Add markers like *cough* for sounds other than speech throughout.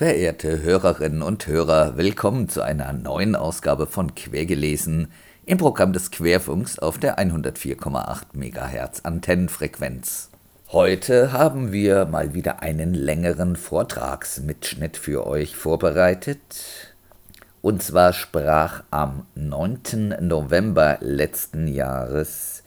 Verehrte Hörerinnen und Hörer, willkommen zu einer neuen Ausgabe von Quergelesen im Programm des Querfunks auf der 104,8 MHz Antennenfrequenz. Heute haben wir mal wieder einen längeren Vortragsmitschnitt für euch vorbereitet. Und zwar sprach am 9. November letzten Jahres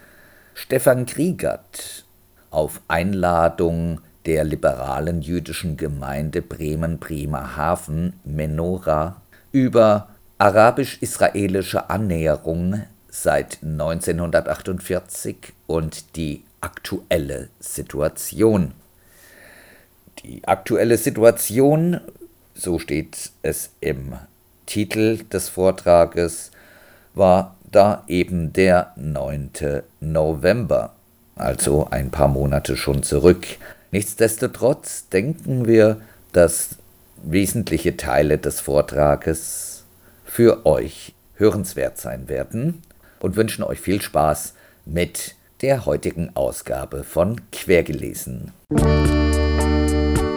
Stefan Kriegert auf Einladung der liberalen jüdischen Gemeinde Bremen-Bremerhaven Menora über arabisch-israelische Annäherung seit 1948 und die aktuelle Situation. Die aktuelle Situation, so steht es im Titel des Vortrages, war da eben der 9. November, also ein paar Monate schon zurück. Nichtsdestotrotz denken wir, dass wesentliche Teile des Vortrages für euch hörenswert sein werden und wünschen euch viel Spaß mit der heutigen Ausgabe von Quergelesen. Wir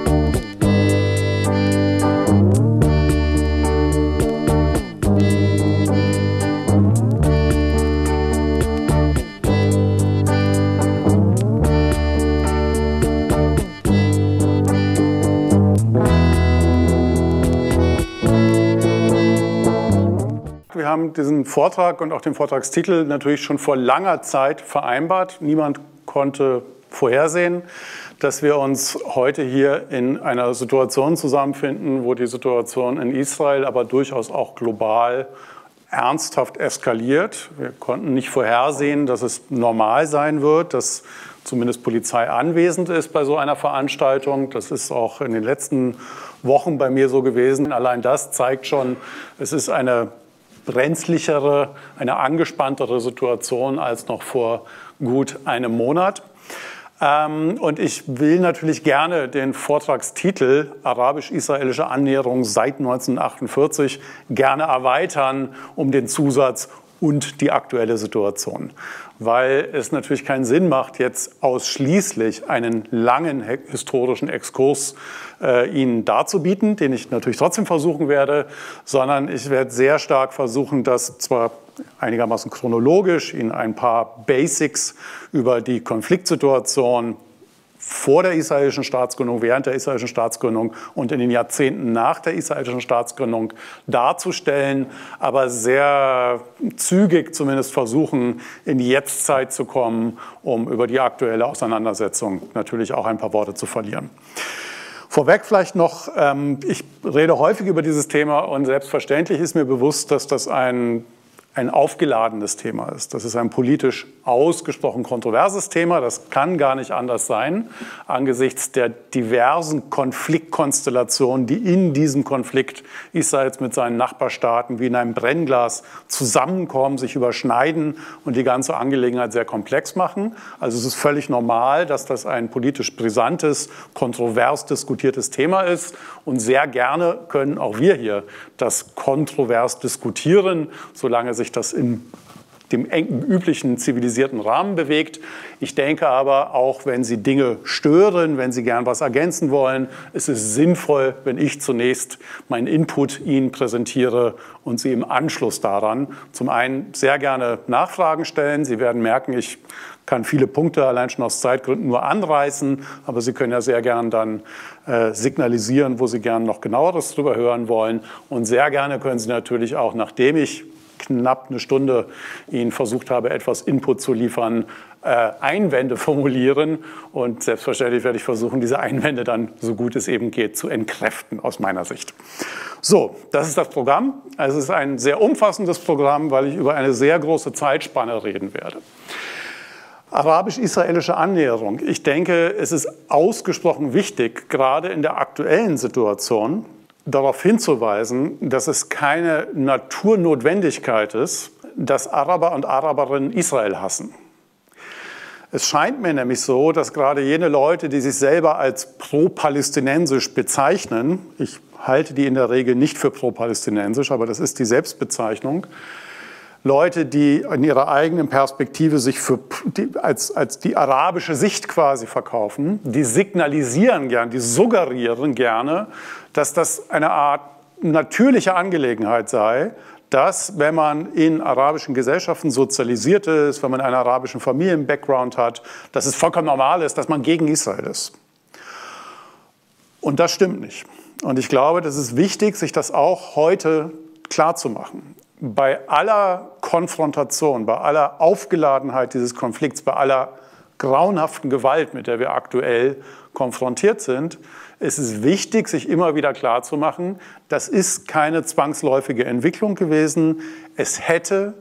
haben diesen Vortrag und auch den Vortragstitel natürlich schon vor langer Zeit vereinbart. Niemand konnte vorhersehen, dass wir uns heute hier in einer Situation zusammenfinden, wo die Situation in Israel, aber durchaus auch global ernsthaft eskaliert. Wir konnten nicht vorhersehen, dass es normal sein wird, dass zumindest Polizei anwesend ist bei so einer Veranstaltung. Das ist auch in den letzten Wochen bei mir so gewesen. Allein das zeigt schon, es ist eine brenzlichere, eine angespanntere Situation als noch vor gut einem Monat. Ähm, und ich will natürlich gerne den Vortragstitel Arabisch-israelische Annäherung seit 1948 gerne erweitern um den Zusatz und die aktuelle Situation. Weil es natürlich keinen Sinn macht, jetzt ausschließlich einen langen historischen Exkurs äh, Ihnen darzubieten, den ich natürlich trotzdem versuchen werde, sondern ich werde sehr stark versuchen, das zwar einigermaßen chronologisch Ihnen ein paar Basics über die Konfliktsituation vor der israelischen Staatsgründung, während der israelischen Staatsgründung und in den Jahrzehnten nach der israelischen Staatsgründung darzustellen, aber sehr zügig zumindest versuchen, in die Jetztzeit zu kommen, um über die aktuelle Auseinandersetzung natürlich auch ein paar Worte zu verlieren. Vorweg vielleicht noch, ähm, ich rede häufig über dieses Thema und selbstverständlich ist mir bewusst, dass das ein ein aufgeladenes Thema ist. Das ist ein politisch ausgesprochen kontroverses Thema. Das kann gar nicht anders sein angesichts der diversen Konfliktkonstellationen, die in diesem Konflikt Israels mit seinen Nachbarstaaten wie in einem Brennglas zusammenkommen, sich überschneiden und die ganze Angelegenheit sehr komplex machen. Also es ist völlig normal, dass das ein politisch brisantes, kontrovers diskutiertes Thema ist. Und sehr gerne können auch wir hier das kontrovers diskutieren, solange sich das in dem üblichen zivilisierten Rahmen bewegt. Ich denke aber, auch wenn Sie Dinge stören, wenn Sie gern was ergänzen wollen, ist es sinnvoll, wenn ich zunächst meinen Input Ihnen präsentiere und Sie im Anschluss daran zum einen sehr gerne Nachfragen stellen. Sie werden merken, ich kann viele Punkte allein schon aus Zeitgründen nur anreißen, aber Sie können ja sehr gern dann äh, signalisieren, wo Sie gern noch genaueres darüber hören wollen. Und sehr gerne können Sie natürlich auch, nachdem ich knapp eine Stunde Ihnen versucht habe, etwas Input zu liefern, äh, Einwände formulieren. Und selbstverständlich werde ich versuchen, diese Einwände dann, so gut es eben geht, zu entkräften aus meiner Sicht. So, das ist das Programm. Es ist ein sehr umfassendes Programm, weil ich über eine sehr große Zeitspanne reden werde. Arabisch-israelische Annäherung. Ich denke, es ist ausgesprochen wichtig, gerade in der aktuellen Situation, darauf hinzuweisen, dass es keine Naturnotwendigkeit ist, dass Araber und Araberinnen Israel hassen. Es scheint mir nämlich so, dass gerade jene Leute, die sich selber als pro-palästinensisch bezeichnen, ich halte die in der Regel nicht für pro-palästinensisch, aber das ist die Selbstbezeichnung, Leute, die in ihrer eigenen Perspektive sich für, die, als, als die arabische Sicht quasi verkaufen, die signalisieren gern, die suggerieren gerne, dass das eine Art natürliche Angelegenheit sei, dass, wenn man in arabischen Gesellschaften sozialisiert ist, wenn man einen arabischen Familien-Background hat, dass es vollkommen normal ist, dass man gegen Israel ist. Und das stimmt nicht. Und ich glaube, das ist wichtig, sich das auch heute klarzumachen bei aller Konfrontation, bei aller Aufgeladenheit dieses Konflikts, bei aller grauenhaften Gewalt, mit der wir aktuell konfrontiert sind, ist es wichtig, sich immer wieder klarzumachen, das ist keine zwangsläufige Entwicklung gewesen. Es hätte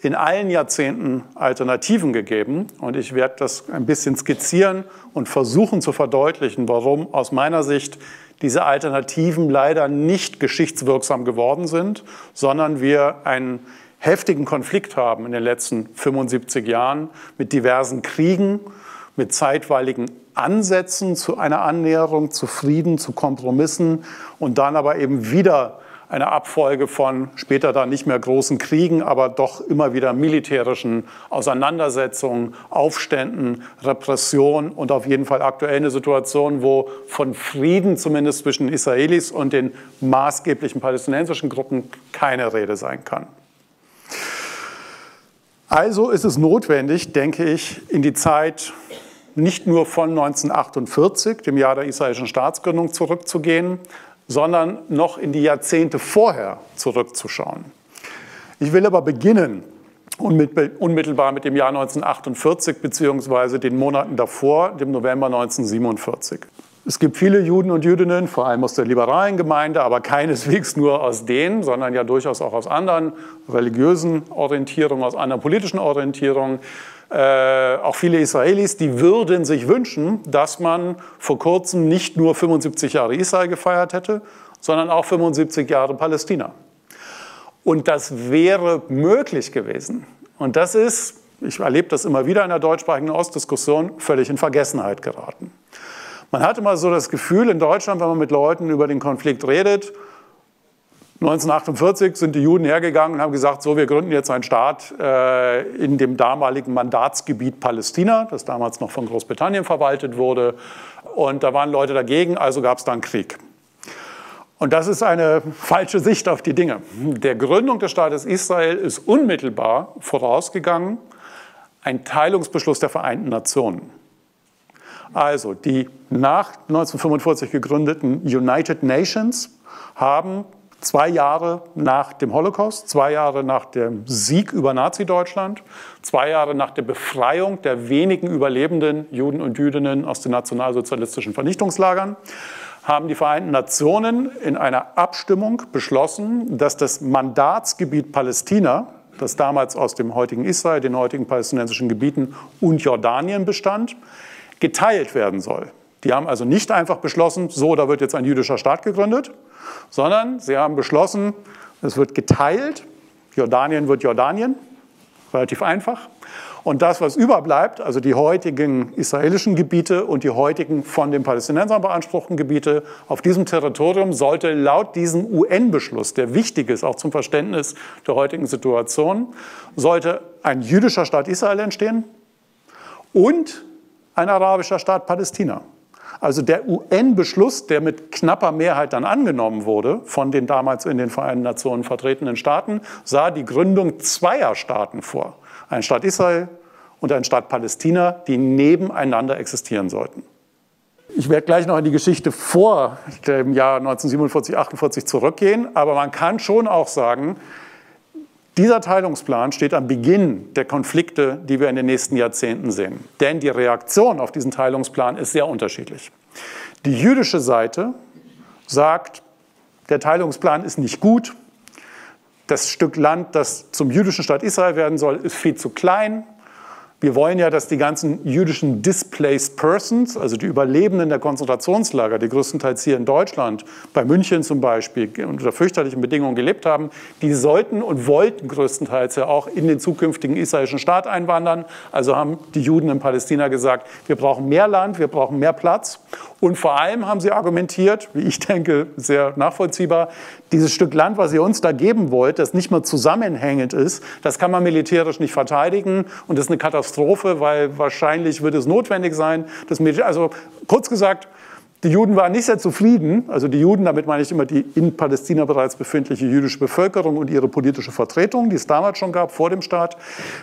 in allen Jahrzehnten Alternativen gegeben. Und ich werde das ein bisschen skizzieren und versuchen zu verdeutlichen, warum aus meiner Sicht diese Alternativen leider nicht geschichtswirksam geworden sind, sondern wir einen heftigen Konflikt haben in den letzten 75 Jahren mit diversen Kriegen, mit zeitweiligen Ansätzen zu einer Annäherung, zu Frieden, zu Kompromissen und dann aber eben wieder eine Abfolge von später dann nicht mehr großen Kriegen, aber doch immer wieder militärischen Auseinandersetzungen, Aufständen, Repression und auf jeden Fall aktuell eine Situation, wo von Frieden zumindest zwischen Israelis und den maßgeblichen palästinensischen Gruppen keine Rede sein kann. Also ist es notwendig, denke ich, in die Zeit nicht nur von 1948, dem Jahr der israelischen Staatsgründung, zurückzugehen, sondern noch in die Jahrzehnte vorher zurückzuschauen. Ich will aber beginnen unmittelbar mit dem Jahr 1948 beziehungsweise den Monaten davor, dem November 1947. Es gibt viele Juden und Jüdinnen, vor allem aus der liberalen Gemeinde, aber keineswegs nur aus denen, sondern ja durchaus auch aus anderen religiösen Orientierungen, aus anderen politischen Orientierungen, äh, auch viele Israelis, die würden sich wünschen, dass man vor kurzem nicht nur 75 Jahre Israel gefeiert hätte, sondern auch 75 Jahre Palästina. Und das wäre möglich gewesen. Und das ist, ich erlebe das immer wieder in der deutschsprachigen Ostdiskussion, völlig in Vergessenheit geraten. Man hat immer so das Gefühl in Deutschland, wenn man mit Leuten über den Konflikt redet, 1948 sind die Juden hergegangen und haben gesagt, so, wir gründen jetzt einen Staat äh, in dem damaligen Mandatsgebiet Palästina, das damals noch von Großbritannien verwaltet wurde. Und da waren Leute dagegen, also gab es dann Krieg. Und das ist eine falsche Sicht auf die Dinge. Der Gründung des Staates Israel ist unmittelbar vorausgegangen ein Teilungsbeschluss der Vereinten Nationen. Also die nach 1945 gegründeten United Nations haben zwei Jahre nach dem Holocaust, zwei Jahre nach dem Sieg über Nazi-Deutschland, zwei Jahre nach der Befreiung der wenigen überlebenden Juden und Jüdinnen aus den nationalsozialistischen Vernichtungslagern, haben die Vereinten Nationen in einer Abstimmung beschlossen, dass das Mandatsgebiet Palästina, das damals aus dem heutigen Israel, den heutigen palästinensischen Gebieten und Jordanien bestand, geteilt werden soll. Die haben also nicht einfach beschlossen, so, da wird jetzt ein jüdischer Staat gegründet, sondern sie haben beschlossen, es wird geteilt. Jordanien wird Jordanien, relativ einfach. Und das, was überbleibt, also die heutigen israelischen Gebiete und die heutigen von den Palästinensern beanspruchten Gebiete auf diesem Territorium, sollte laut diesem UN-Beschluss, der wichtig ist, auch zum Verständnis der heutigen Situation, sollte ein jüdischer Staat Israel entstehen und ein arabischer Staat Palästina. Also der UN-Beschluss, der mit knapper Mehrheit dann angenommen wurde von den damals in den Vereinten Nationen vertretenen Staaten, sah die Gründung zweier Staaten vor. Ein Staat Israel und ein Staat Palästina, die nebeneinander existieren sollten. Ich werde gleich noch in die Geschichte vor dem Jahr 1947, 48 zurückgehen, aber man kann schon auch sagen, dieser Teilungsplan steht am Beginn der Konflikte, die wir in den nächsten Jahrzehnten sehen. Denn die Reaktion auf diesen Teilungsplan ist sehr unterschiedlich. Die jüdische Seite sagt, der Teilungsplan ist nicht gut. Das Stück Land, das zum jüdischen Staat Israel werden soll, ist viel zu klein. Wir wollen ja, dass die ganzen jüdischen Displaced Persons, also die Überlebenden der Konzentrationslager, die größtenteils hier in Deutschland, bei München zum Beispiel, unter fürchterlichen Bedingungen gelebt haben, die sollten und wollten größtenteils ja auch in den zukünftigen israelischen Staat einwandern. Also haben die Juden in Palästina gesagt, wir brauchen mehr Land, wir brauchen mehr Platz. Und vor allem haben sie argumentiert, wie ich denke, sehr nachvollziehbar, dieses Stück Land, was ihr uns da geben wollt, das nicht mehr zusammenhängend ist, das kann man militärisch nicht verteidigen und das ist eine Katastrophe, weil wahrscheinlich wird es notwendig sein. Das also kurz gesagt, die Juden waren nicht sehr zufrieden, also die Juden, damit meine ich immer die in Palästina bereits befindliche jüdische Bevölkerung und ihre politische Vertretung, die es damals schon gab, vor dem Staat,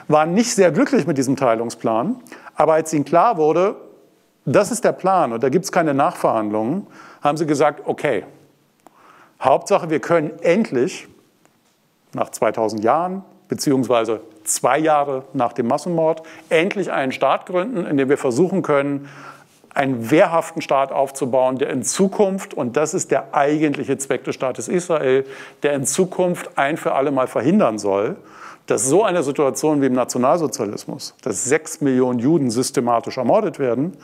waren nicht sehr glücklich mit diesem Teilungsplan. Aber als ihnen klar wurde, das ist der Plan und da gibt es keine Nachverhandlungen, haben sie gesagt, okay, Hauptsache, wir können endlich nach 2000 Jahren, beziehungsweise zwei Jahre nach dem Massenmord, endlich einen Staat gründen, in dem wir versuchen können, einen wehrhaften Staat aufzubauen, der in Zukunft, und das ist der eigentliche Zweck des Staates Israel, der in Zukunft ein für alle Mal verhindern soll, dass so eine Situation wie im Nationalsozialismus, dass sechs Millionen Juden systematisch ermordet werden,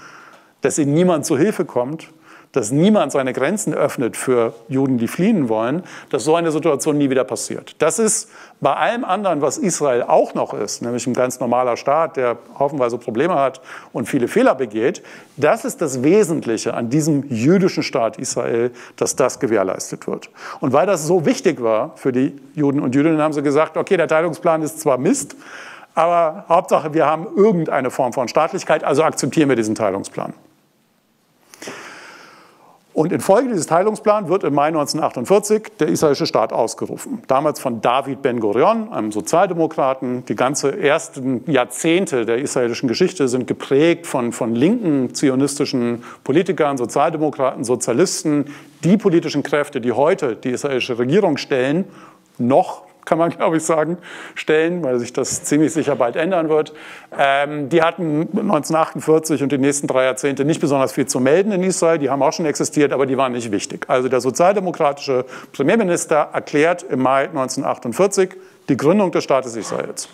dass ihnen niemand zu Hilfe kommt, dass niemand seine Grenzen öffnet für Juden, die fliehen wollen, dass so eine Situation nie wieder passiert. Das ist bei allem anderen, was Israel auch noch ist, nämlich ein ganz normaler Staat, der haufenweise Probleme hat und viele Fehler begeht, das ist das Wesentliche an diesem jüdischen Staat Israel, dass das gewährleistet wird. Und weil das so wichtig war für die Juden und Jüdinnen, haben sie gesagt, okay, der Teilungsplan ist zwar Mist, aber Hauptsache, wir haben irgendeine Form von Staatlichkeit, also akzeptieren wir diesen Teilungsplan. Und infolge dieses Teilungsplans wird im Mai 1948 der israelische Staat ausgerufen. Damals von David Ben-Gurion, einem Sozialdemokraten. Die ganze ersten Jahrzehnte der israelischen Geschichte sind geprägt von, von linken zionistischen Politikern, Sozialdemokraten, Sozialisten. Die politischen Kräfte, die heute die israelische Regierung stellen, noch kann man glaube ich sagen, stellen, weil sich das ziemlich sicher bald ändern wird. Ähm, die hatten 1948 und die nächsten drei Jahrzehnte nicht besonders viel zu melden in Israel. Die haben auch schon existiert, aber die waren nicht wichtig. Also der sozialdemokratische Premierminister erklärt im Mai 1948 die Gründung des Staates Israels.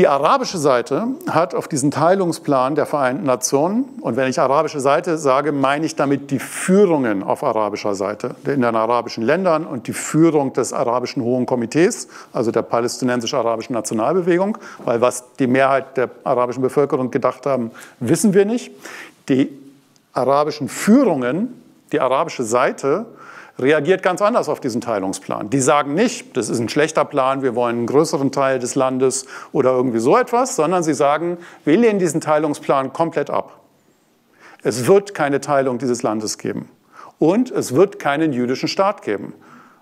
Die arabische Seite hat auf diesen Teilungsplan der Vereinten Nationen, und wenn ich arabische Seite sage, meine ich damit die Führungen auf arabischer Seite in den arabischen Ländern und die Führung des arabischen Hohen Komitees, also der palästinensisch-arabischen Nationalbewegung, weil was die Mehrheit der arabischen Bevölkerung gedacht haben, wissen wir nicht. Die arabischen Führungen, die arabische Seite, reagiert ganz anders auf diesen Teilungsplan. Die sagen nicht, das ist ein schlechter Plan, wir wollen einen größeren Teil des Landes oder irgendwie so etwas, sondern sie sagen, wir lehnen diesen Teilungsplan komplett ab. Es wird keine Teilung dieses Landes geben. Und es wird keinen jüdischen Staat geben.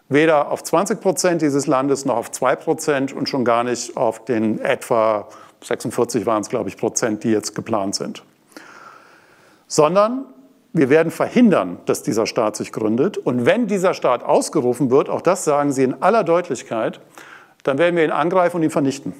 Weder auf 20 Prozent dieses Landes noch auf 2 Prozent und schon gar nicht auf den etwa 46 waren es, glaube ich, Prozent, die jetzt geplant sind. Sondern wir werden verhindern, dass dieser Staat sich gründet. Und wenn dieser Staat ausgerufen wird, auch das sagen sie in aller Deutlichkeit, dann werden wir ihn angreifen und ihn vernichten.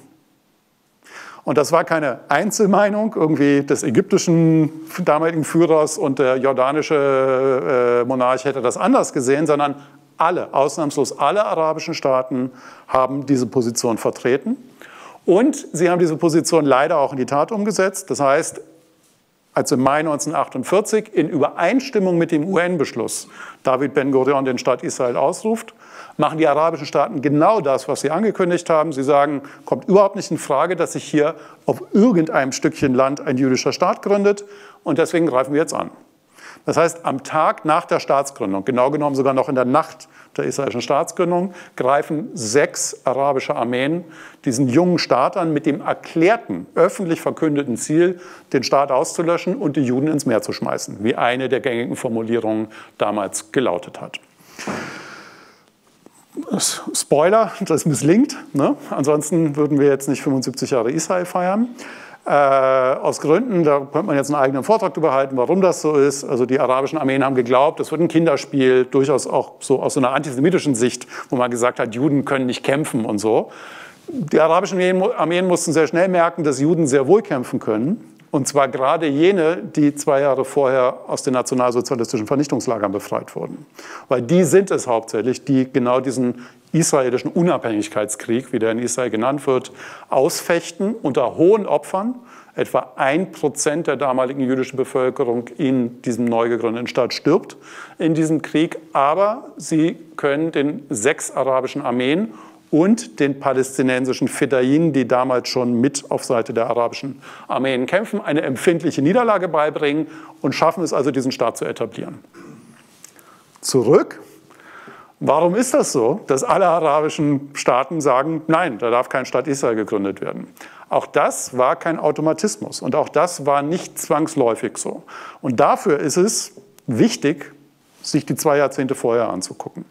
Und das war keine Einzelmeinung irgendwie des ägyptischen damaligen Führers und der jordanische äh, Monarch hätte das anders gesehen, sondern alle, ausnahmslos alle arabischen Staaten haben diese Position vertreten. Und sie haben diese Position leider auch in die Tat umgesetzt. Das heißt, als im Mai 1948 in Übereinstimmung mit dem UN-Beschluss David Ben-Gurion den Staat Israel ausruft, machen die arabischen Staaten genau das, was sie angekündigt haben. Sie sagen, kommt überhaupt nicht in Frage, dass sich hier auf irgendeinem Stückchen Land ein jüdischer Staat gründet und deswegen greifen wir jetzt an. Das heißt, am Tag nach der Staatsgründung, genau genommen sogar noch in der Nacht der israelischen Staatsgründung, greifen sechs arabische Armeen diesen jungen Staat an mit dem erklärten, öffentlich verkündeten Ziel, den Staat auszulöschen und die Juden ins Meer zu schmeißen, wie eine der gängigen Formulierungen damals gelautet hat. Spoiler, das misslingt. Ne? Ansonsten würden wir jetzt nicht 75 Jahre Israel feiern. Äh, aus Gründen, da könnte man jetzt einen eigenen Vortrag darüber halten, warum das so ist. Also die arabischen Armeen haben geglaubt, das wird ein Kinderspiel, durchaus auch so aus so einer antisemitischen Sicht, wo man gesagt hat, Juden können nicht kämpfen und so. Die arabischen Armeen mussten sehr schnell merken, dass Juden sehr wohl kämpfen können. Und zwar gerade jene, die zwei Jahre vorher aus den nationalsozialistischen Vernichtungslagern befreit wurden. Weil die sind es hauptsächlich, die genau diesen israelischen Unabhängigkeitskrieg, wie der in Israel genannt wird, ausfechten unter hohen Opfern. Etwa ein Prozent der damaligen jüdischen Bevölkerung in diesem neu gegründeten Staat stirbt in diesem Krieg. Aber sie können den sechs arabischen Armeen und den palästinensischen Fedain, die damals schon mit auf Seite der arabischen Armeen kämpfen, eine empfindliche Niederlage beibringen und schaffen es also, diesen Staat zu etablieren. Zurück Warum ist das so, dass alle arabischen Staaten sagen, nein, da darf kein Staat Israel gegründet werden? Auch das war kein Automatismus und auch das war nicht zwangsläufig so. Und dafür ist es wichtig, sich die zwei Jahrzehnte vorher anzugucken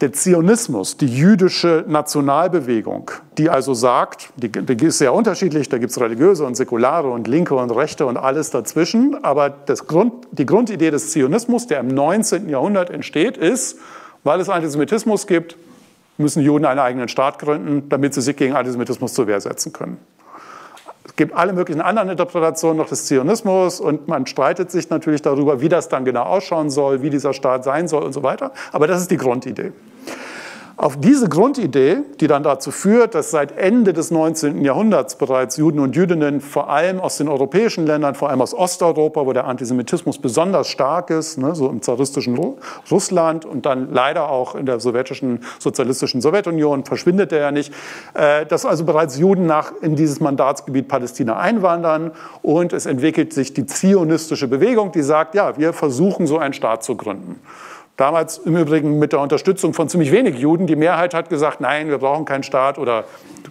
der Zionismus, die jüdische Nationalbewegung, die also sagt, die, die ist sehr unterschiedlich, da gibt es religiöse und säkulare und linke und rechte und alles dazwischen, aber Grund, die Grundidee des Zionismus, der im 19. Jahrhundert entsteht, ist, weil es Antisemitismus gibt, müssen Juden einen eigenen Staat gründen, damit sie sich gegen Antisemitismus zur Wehr setzen können. Es gibt alle möglichen anderen Interpretationen noch des Zionismus und man streitet sich natürlich darüber, wie das dann genau ausschauen soll, wie dieser Staat sein soll und so weiter. Aber das ist die Grundidee. Auf diese Grundidee, die dann dazu führt, dass seit Ende des 19. Jahrhunderts bereits Juden und Jüdinnen vor allem aus den europäischen Ländern, vor allem aus Osteuropa, wo der Antisemitismus besonders stark ist, ne, so im zaristischen Russland und dann leider auch in der sowjetischen, sozialistischen Sowjetunion, verschwindet er ja nicht, äh, dass also bereits Juden nach, in dieses Mandatsgebiet Palästina einwandern und es entwickelt sich die zionistische Bewegung, die sagt, ja, wir versuchen so einen Staat zu gründen. Damals im Übrigen mit der Unterstützung von ziemlich wenig Juden. Die Mehrheit hat gesagt, nein, wir brauchen keinen Staat. Oder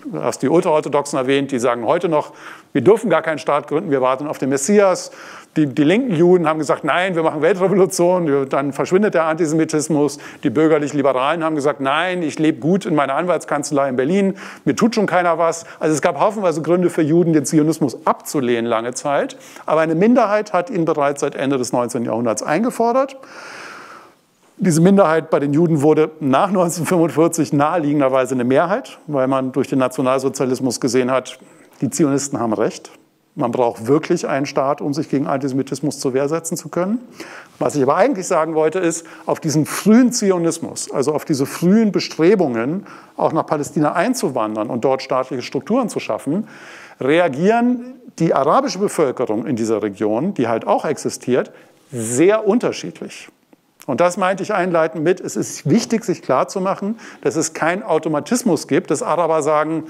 du hast die Ultraorthodoxen erwähnt, die sagen heute noch, wir dürfen gar keinen Staat gründen, wir warten auf den Messias. Die, die linken Juden haben gesagt, nein, wir machen Weltrevolution, dann verschwindet der Antisemitismus. Die bürgerlich-liberalen haben gesagt, nein, ich lebe gut in meiner Anwaltskanzlei in Berlin, mir tut schon keiner was. Also es gab haufenweise Gründe für Juden, den Zionismus abzulehnen lange Zeit. Aber eine Minderheit hat ihn bereits seit Ende des 19. Jahrhunderts eingefordert. Diese Minderheit bei den Juden wurde nach 1945 naheliegenderweise eine Mehrheit, weil man durch den Nationalsozialismus gesehen hat, die Zionisten haben recht. Man braucht wirklich einen Staat, um sich gegen Antisemitismus zur Wehr setzen zu können. Was ich aber eigentlich sagen wollte, ist, auf diesen frühen Zionismus, also auf diese frühen Bestrebungen, auch nach Palästina einzuwandern und dort staatliche Strukturen zu schaffen, reagieren die arabische Bevölkerung in dieser Region, die halt auch existiert, sehr unterschiedlich. Und das meinte ich einleitend mit, es ist wichtig, sich klarzumachen, dass es keinen Automatismus gibt, dass Araber sagen,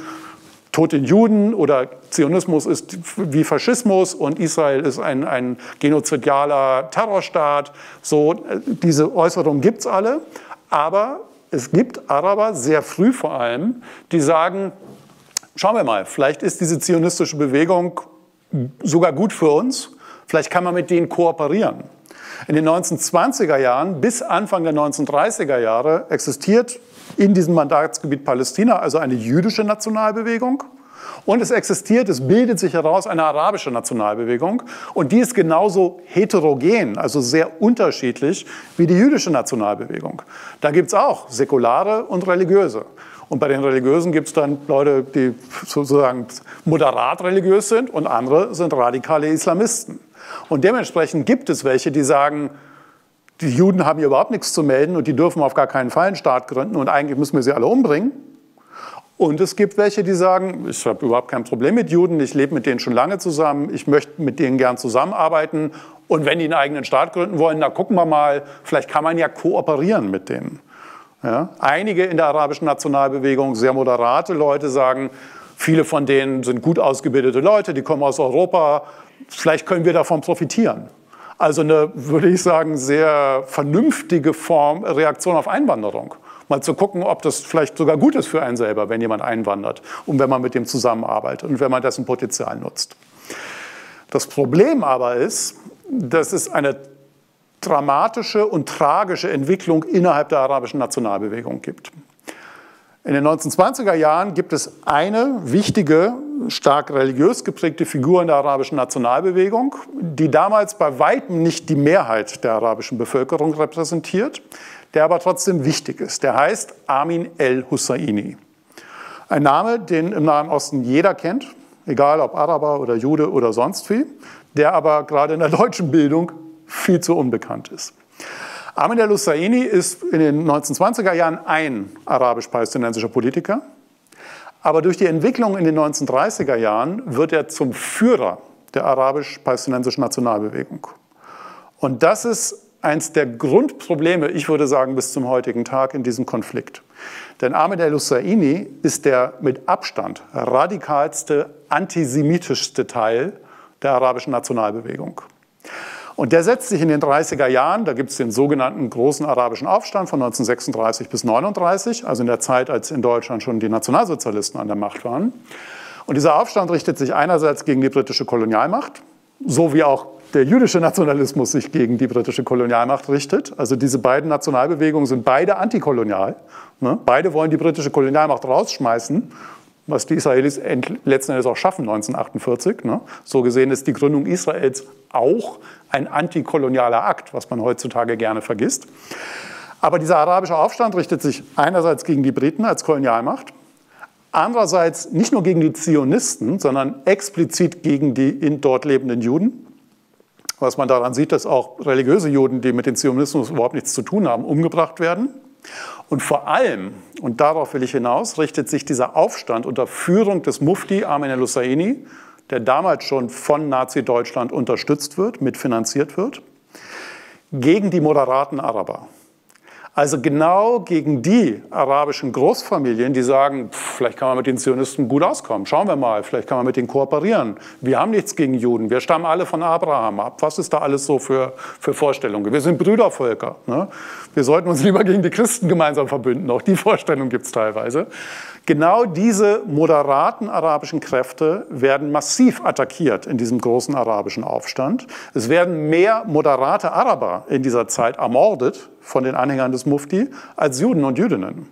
Tod den Juden oder Zionismus ist wie Faschismus und Israel ist ein, ein genozidialer Terrorstaat. So, diese Äußerungen gibt es alle. Aber es gibt Araber, sehr früh vor allem, die sagen, schauen wir mal, vielleicht ist diese zionistische Bewegung sogar gut für uns, vielleicht kann man mit denen kooperieren. In den 1920er Jahren bis Anfang der 1930er Jahre existiert in diesem Mandatsgebiet Palästina also eine jüdische Nationalbewegung. Und es existiert, es bildet sich heraus eine arabische Nationalbewegung. Und die ist genauso heterogen, also sehr unterschiedlich wie die jüdische Nationalbewegung. Da gibt es auch säkulare und religiöse. Und bei den Religiösen gibt es dann Leute, die sozusagen moderat religiös sind und andere sind radikale Islamisten. Und dementsprechend gibt es welche, die sagen, die Juden haben hier überhaupt nichts zu melden und die dürfen auf gar keinen Fall einen Staat gründen und eigentlich müssen wir sie alle umbringen. Und es gibt welche, die sagen, ich habe überhaupt kein Problem mit Juden, ich lebe mit denen schon lange zusammen, ich möchte mit denen gern zusammenarbeiten und wenn die einen eigenen Staat gründen wollen, na gucken wir mal, vielleicht kann man ja kooperieren mit denen. Ja? Einige in der arabischen Nationalbewegung, sehr moderate Leute sagen, viele von denen sind gut ausgebildete Leute, die kommen aus Europa, vielleicht können wir davon profitieren. Also eine, würde ich sagen, sehr vernünftige Form, Reaktion auf Einwanderung. Mal zu gucken, ob das vielleicht sogar gut ist für einen selber, wenn jemand einwandert und wenn man mit dem zusammenarbeitet und wenn man dessen Potenzial nutzt. Das Problem aber ist, dass es eine dramatische und tragische Entwicklung innerhalb der arabischen Nationalbewegung gibt. In den 1920er Jahren gibt es eine wichtige, stark religiös geprägte Figur in der arabischen Nationalbewegung, die damals bei weitem nicht die Mehrheit der arabischen Bevölkerung repräsentiert, der aber trotzdem wichtig ist. Der heißt Amin el-Husseini. Ein Name, den im Nahen Osten jeder kennt, egal ob Araber oder Jude oder sonst wie, der aber gerade in der deutschen Bildung viel zu unbekannt ist. Ahmed al-Husseini ist in den 1920er Jahren ein arabisch-palästinensischer Politiker. Aber durch die Entwicklung in den 1930er Jahren wird er zum Führer der arabisch-palästinensischen Nationalbewegung. Und das ist eines der Grundprobleme, ich würde sagen, bis zum heutigen Tag in diesem Konflikt. Denn Ahmed el-Husseini ist der mit Abstand radikalste, antisemitischste Teil der arabischen Nationalbewegung. Und der setzt sich in den 30er Jahren, da gibt es den sogenannten großen arabischen Aufstand von 1936 bis 1939, also in der Zeit, als in Deutschland schon die Nationalsozialisten an der Macht waren. Und dieser Aufstand richtet sich einerseits gegen die britische Kolonialmacht, so wie auch der jüdische Nationalismus sich gegen die britische Kolonialmacht richtet. Also diese beiden Nationalbewegungen sind beide antikolonial. Ne? Beide wollen die britische Kolonialmacht rausschmeißen, was die Israelis letzten Endes auch schaffen 1948. Ne? So gesehen ist die Gründung Israels auch ein antikolonialer Akt, was man heutzutage gerne vergisst. Aber dieser arabische Aufstand richtet sich einerseits gegen die Briten als Kolonialmacht, andererseits nicht nur gegen die Zionisten, sondern explizit gegen die in dort lebenden Juden. Was man daran sieht, dass auch religiöse Juden, die mit dem Zionismus überhaupt nichts zu tun haben, umgebracht werden. Und vor allem, und darauf will ich hinaus, richtet sich dieser Aufstand unter Führung des Mufti Amin el-Husseini, der damals schon von Nazi-Deutschland unterstützt wird, mitfinanziert wird, gegen die moderaten Araber. Also genau gegen die arabischen Großfamilien, die sagen, pff, vielleicht kann man mit den Zionisten gut auskommen. Schauen wir mal, vielleicht kann man mit denen kooperieren. Wir haben nichts gegen Juden. Wir stammen alle von Abraham ab. Was ist da alles so für, für Vorstellungen? Wir sind Brüdervölker. Ne? Wir sollten uns *laughs* lieber gegen die Christen gemeinsam verbünden. Auch die Vorstellung gibt es teilweise. Genau diese moderaten arabischen Kräfte werden massiv attackiert in diesem großen arabischen Aufstand. Es werden mehr moderate Araber in dieser Zeit ermordet von den Anhängern des Mufti als Juden und Jüdinnen.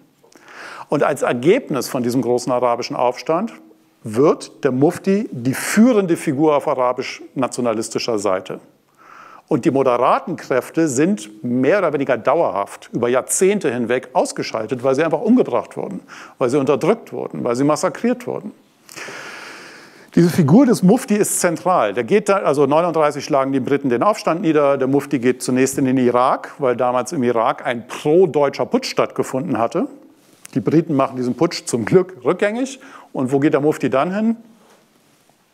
Und als Ergebnis von diesem großen arabischen Aufstand wird der Mufti die führende Figur auf arabisch-nationalistischer Seite. Und die moderaten Kräfte sind mehr oder weniger dauerhaft über Jahrzehnte hinweg ausgeschaltet, weil sie einfach umgebracht wurden, weil sie unterdrückt wurden, weil sie massakriert wurden. Diese Figur des Mufti ist zentral. Der geht da, also 39 schlagen die Briten den Aufstand nieder. Der Mufti geht zunächst in den Irak, weil damals im Irak ein pro-deutscher Putsch stattgefunden hatte. Die Briten machen diesen Putsch zum Glück rückgängig. Und wo geht der Mufti dann hin?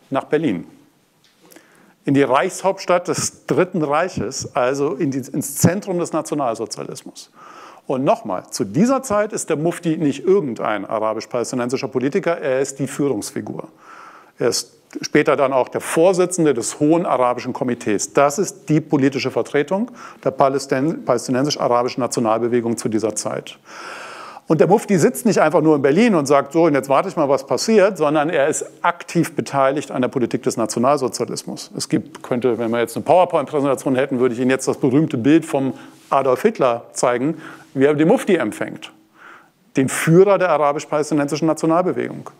Nach Berlin in die Reichshauptstadt des Dritten Reiches, also in die, ins Zentrum des Nationalsozialismus. Und nochmal, zu dieser Zeit ist der Mufti nicht irgendein arabisch-palästinensischer Politiker, er ist die Führungsfigur. Er ist später dann auch der Vorsitzende des Hohen Arabischen Komitees. Das ist die politische Vertretung der palästinensisch-arabischen Nationalbewegung zu dieser Zeit. Und der Mufti sitzt nicht einfach nur in Berlin und sagt, so, und jetzt warte ich mal, was passiert, sondern er ist aktiv beteiligt an der Politik des Nationalsozialismus. Es gibt, könnte, wenn wir jetzt eine PowerPoint-Präsentation hätten, würde ich Ihnen jetzt das berühmte Bild vom Adolf Hitler zeigen, wie er den Mufti empfängt. Den Führer der arabisch-palästinensischen Nationalbewegung.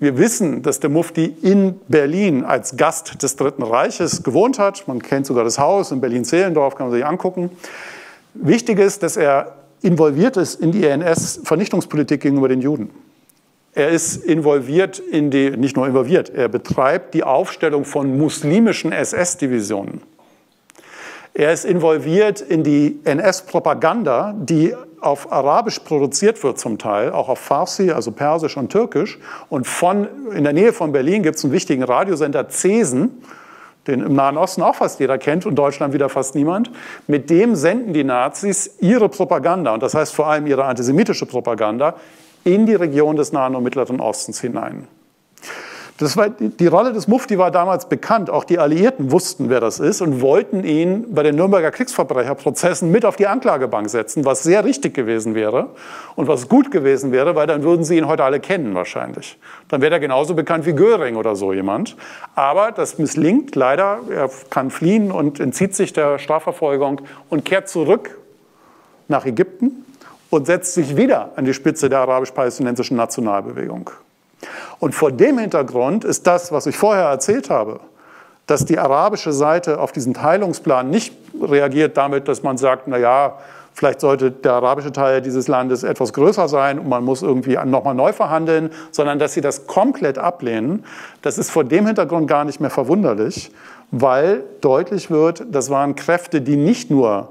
Wir wissen, dass der Mufti in Berlin als Gast des Dritten Reiches gewohnt hat. Man kennt sogar das Haus in Berlin-Zehlendorf, kann man sich angucken. Wichtig ist, dass er involviert ist in die NS-Vernichtungspolitik gegenüber den Juden. Er ist involviert in die, nicht nur involviert, er betreibt die Aufstellung von muslimischen SS-Divisionen. Er ist involviert in die NS-Propaganda, die auf Arabisch produziert wird zum Teil, auch auf Farsi, also Persisch und Türkisch. Und von, in der Nähe von Berlin gibt es einen wichtigen Radiosender Cesen, den im Nahen Osten auch fast jeder kennt und Deutschland wieder fast niemand. Mit dem senden die Nazis ihre Propaganda, und das heißt vor allem ihre antisemitische Propaganda, in die Region des Nahen und Mittleren Ostens hinein. Das war, die Rolle des Mufti war damals bekannt. Auch die Alliierten wussten, wer das ist und wollten ihn bei den Nürnberger Kriegsverbrecherprozessen mit auf die Anklagebank setzen, was sehr richtig gewesen wäre und was gut gewesen wäre, weil dann würden sie ihn heute alle kennen wahrscheinlich. Dann wäre er genauso bekannt wie Göring oder so jemand. Aber das misslingt leider. Er kann fliehen und entzieht sich der Strafverfolgung und kehrt zurück nach Ägypten und setzt sich wieder an die Spitze der arabisch-palästinensischen Nationalbewegung. Und vor dem Hintergrund ist das, was ich vorher erzählt habe, dass die arabische Seite auf diesen Teilungsplan nicht reagiert damit, dass man sagt, na ja, vielleicht sollte der arabische Teil dieses Landes etwas größer sein und man muss irgendwie nochmal neu verhandeln, sondern dass sie das komplett ablehnen. Das ist vor dem Hintergrund gar nicht mehr verwunderlich, weil deutlich wird, das waren Kräfte, die nicht nur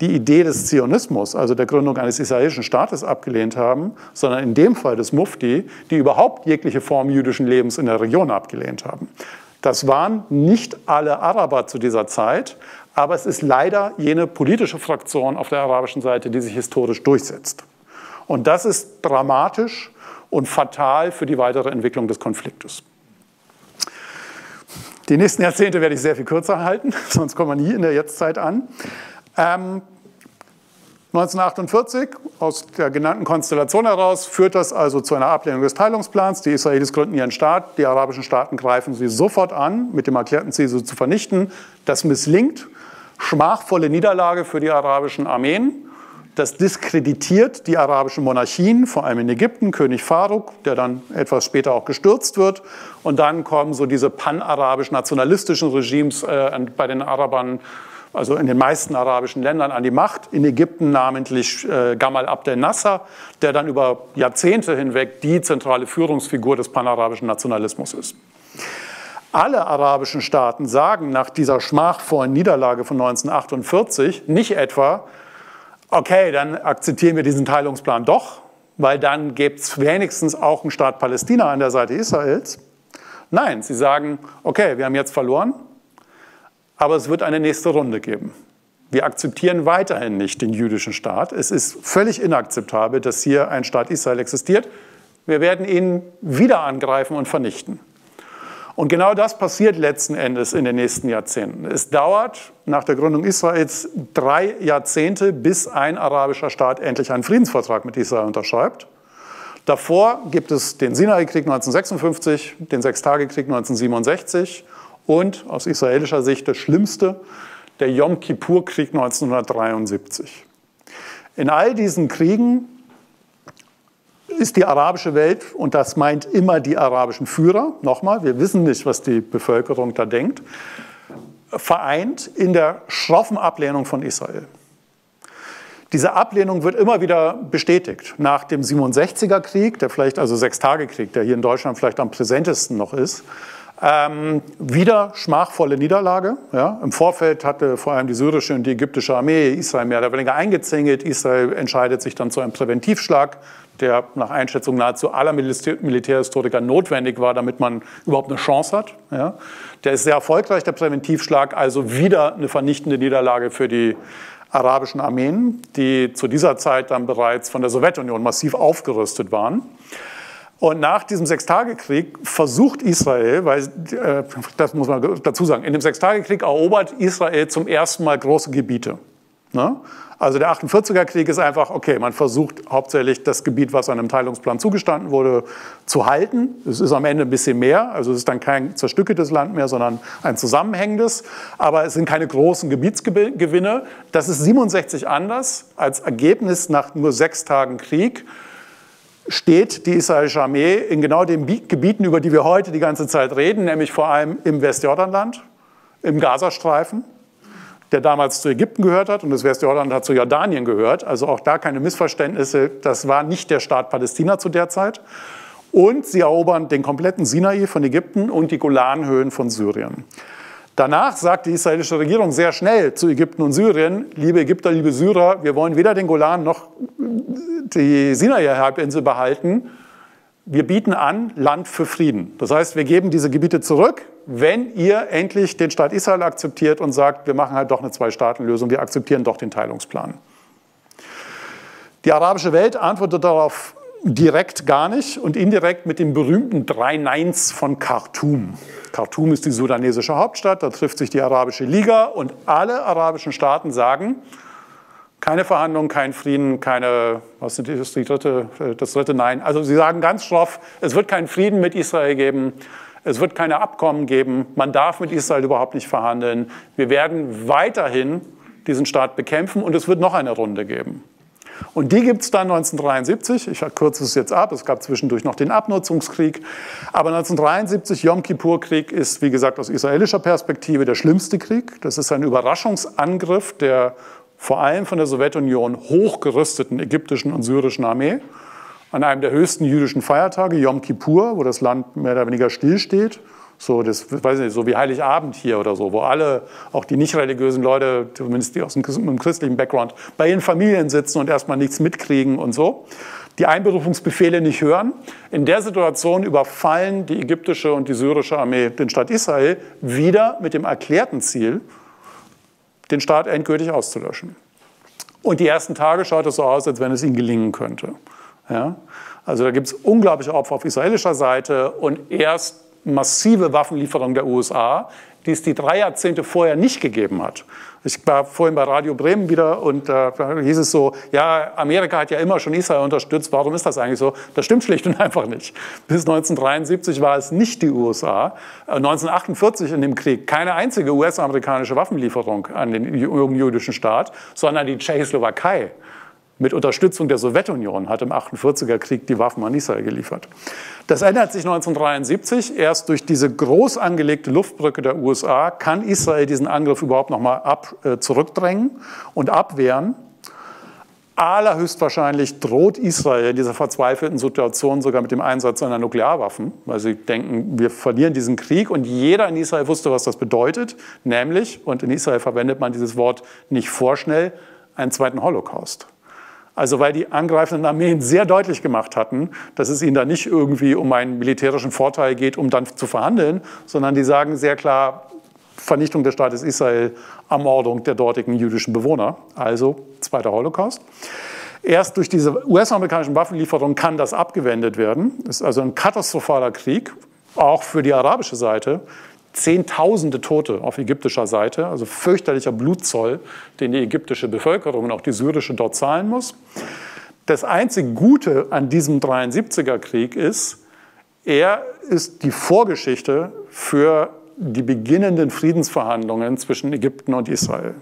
die Idee des Zionismus, also der Gründung eines israelischen Staates, abgelehnt haben, sondern in dem Fall des Mufti, die überhaupt jegliche Form jüdischen Lebens in der Region abgelehnt haben. Das waren nicht alle Araber zu dieser Zeit, aber es ist leider jene politische Fraktion auf der arabischen Seite, die sich historisch durchsetzt. Und das ist dramatisch und fatal für die weitere Entwicklung des Konfliktes. Die nächsten Jahrzehnte werde ich sehr viel kürzer halten, *laughs* sonst kommen wir nie in der Jetztzeit an. Ähm, 1948, aus der genannten Konstellation heraus, führt das also zu einer Ablehnung des Teilungsplans. Die Israelis gründen ihren Staat, die arabischen Staaten greifen sie sofort an, mit dem erklärten Ziel, sie zu vernichten. Das misslingt. Schmachvolle Niederlage für die arabischen Armeen. Das diskreditiert die arabischen Monarchien, vor allem in Ägypten, König Faruk, der dann etwas später auch gestürzt wird. Und dann kommen so diese panarabisch-nationalistischen Regimes äh, bei den Arabern, also in den meisten arabischen Ländern, an die Macht. In Ägypten namentlich äh, Gamal Abdel Nasser, der dann über Jahrzehnte hinweg die zentrale Führungsfigur des panarabischen Nationalismus ist. Alle arabischen Staaten sagen nach dieser schmachvollen Niederlage von 1948 nicht etwa, okay, dann akzeptieren wir diesen Teilungsplan doch, weil dann gibt es wenigstens auch einen Staat Palästina an der Seite Israels. Nein, sie sagen, okay, wir haben jetzt verloren, aber es wird eine nächste Runde geben. Wir akzeptieren weiterhin nicht den jüdischen Staat. Es ist völlig inakzeptabel, dass hier ein Staat Israel existiert. Wir werden ihn wieder angreifen und vernichten. Und genau das passiert letzten Endes in den nächsten Jahrzehnten. Es dauert nach der Gründung Israels drei Jahrzehnte, bis ein arabischer Staat endlich einen Friedensvertrag mit Israel unterschreibt. Davor gibt es den Sinai-Krieg 1956, den Sechstagekrieg 1967 und aus israelischer Sicht das Schlimmste, der Yom Kippur-Krieg 1973. In all diesen Kriegen ist die arabische Welt, und das meint immer die arabischen Führer, nochmal, wir wissen nicht, was die Bevölkerung da denkt, vereint in der schroffen Ablehnung von Israel. Diese Ablehnung wird immer wieder bestätigt. Nach dem 67er Krieg, der vielleicht also Sechstagekrieg, der hier in Deutschland vielleicht am präsentesten noch ist, ähm, wieder schmachvolle Niederlage. Ja. Im Vorfeld hatte vor allem die syrische und die ägyptische Armee Israel mehr oder weniger eingezingelt. Israel entscheidet sich dann zu einem Präventivschlag der nach Einschätzung nahezu aller Militärhistoriker notwendig war, damit man überhaupt eine Chance hat. Ja. Der ist sehr erfolgreich, der Präventivschlag, also wieder eine vernichtende Niederlage für die arabischen Armeen, die zu dieser Zeit dann bereits von der Sowjetunion massiv aufgerüstet waren. Und nach diesem Sechstagekrieg versucht Israel, weil äh, das muss man dazu sagen, in dem Sechstagekrieg erobert Israel zum ersten Mal große Gebiete. Ne? Also der 48er Krieg ist einfach, okay, man versucht hauptsächlich das Gebiet, was einem Teilungsplan zugestanden wurde, zu halten. Es ist am Ende ein bisschen mehr, also es ist dann kein zerstückeltes Land mehr, sondern ein zusammenhängendes. Aber es sind keine großen Gebietsgewinne. Das ist 67 anders. Als Ergebnis nach nur sechs Tagen Krieg steht die israelische Armee in genau den Gebieten, über die wir heute die ganze Zeit reden, nämlich vor allem im Westjordanland, im Gazastreifen der damals zu Ägypten gehört hat und das Westjordan hat zu Jordanien gehört. Also auch da keine Missverständnisse. Das war nicht der Staat Palästina zu der Zeit. Und sie erobern den kompletten Sinai von Ägypten und die Golanhöhen von Syrien. Danach sagt die israelische Regierung sehr schnell zu Ägypten und Syrien, liebe Ägypter, liebe Syrer, wir wollen weder den Golan noch die Sinai-Halbinsel behalten. Wir bieten an Land für Frieden. Das heißt, wir geben diese Gebiete zurück, wenn ihr endlich den Staat Israel akzeptiert und sagt, wir machen halt doch eine Zwei-Staaten-Lösung, wir akzeptieren doch den Teilungsplan. Die arabische Welt antwortet darauf direkt gar nicht und indirekt mit den berühmten drei Neins von Khartoum. Khartoum ist die sudanesische Hauptstadt, da trifft sich die Arabische Liga und alle arabischen Staaten sagen, keine Verhandlungen, kein Frieden, keine, was ist die dritte, das dritte Nein. Also sie sagen ganz schroff, es wird keinen Frieden mit Israel geben, es wird keine Abkommen geben. Man darf mit Israel überhaupt nicht verhandeln. Wir werden weiterhin diesen Staat bekämpfen und es wird noch eine Runde geben. Und die gibt es dann 1973. Ich kürze es jetzt ab. Es gab zwischendurch noch den Abnutzungskrieg. Aber 1973, Yom Kippur-Krieg, ist, wie gesagt, aus israelischer Perspektive der schlimmste Krieg. Das ist ein Überraschungsangriff der vor allem von der Sowjetunion hochgerüsteten ägyptischen und syrischen Armee an einem der höchsten jüdischen Feiertage, Yom Kippur, wo das Land mehr oder weniger stillsteht. So, das, weiß nicht, so wie Heiligabend hier oder so, wo alle, auch die nicht religiösen Leute, zumindest die aus dem christlichen Background, bei ihren Familien sitzen und erstmal nichts mitkriegen und so die Einberufungsbefehle nicht hören. In der Situation überfallen die ägyptische und die syrische Armee den Staat Israel wieder mit dem erklärten Ziel, den Staat endgültig auszulöschen. Und die ersten Tage schaut es so aus, als wenn es ihnen gelingen könnte. Ja? Also da gibt es unglaubliche Opfer auf israelischer Seite und erst massive Waffenlieferungen der USA, die es die drei Jahrzehnte vorher nicht gegeben hat. Ich war vorhin bei Radio Bremen wieder und da hieß es so, ja, Amerika hat ja immer schon Israel unterstützt, warum ist das eigentlich so? Das stimmt *laughs* schlicht und einfach nicht. Bis 1973 war es nicht die USA. 1948 in dem Krieg keine einzige US-amerikanische Waffenlieferung an den jüdischen Staat, sondern die Tschechoslowakei mit Unterstützung der Sowjetunion hat im 48er Krieg die Waffen an Israel geliefert. Das ändert sich 1973. Erst durch diese groß angelegte Luftbrücke der USA kann Israel diesen Angriff überhaupt noch mal ab, äh, zurückdrängen und abwehren. Allerhöchstwahrscheinlich droht Israel in dieser verzweifelten Situation sogar mit dem Einsatz seiner Nuklearwaffen, weil sie denken, wir verlieren diesen Krieg. Und jeder in Israel wusste, was das bedeutet, nämlich, und in Israel verwendet man dieses Wort nicht vorschnell, einen zweiten Holocaust. Also weil die angreifenden Armeen sehr deutlich gemacht hatten, dass es ihnen da nicht irgendwie um einen militärischen Vorteil geht, um dann zu verhandeln, sondern die sagen sehr klar, Vernichtung des Staates Israel, Ermordung der dortigen jüdischen Bewohner, also zweiter Holocaust. Erst durch diese US-amerikanischen Waffenlieferungen kann das abgewendet werden. Das ist also ein katastrophaler Krieg, auch für die arabische Seite. Zehntausende Tote auf ägyptischer Seite, also fürchterlicher Blutzoll, den die ägyptische Bevölkerung und auch die syrische dort zahlen muss. Das einzige Gute an diesem 73er Krieg ist, er ist die Vorgeschichte für die beginnenden Friedensverhandlungen zwischen Ägypten und Israel.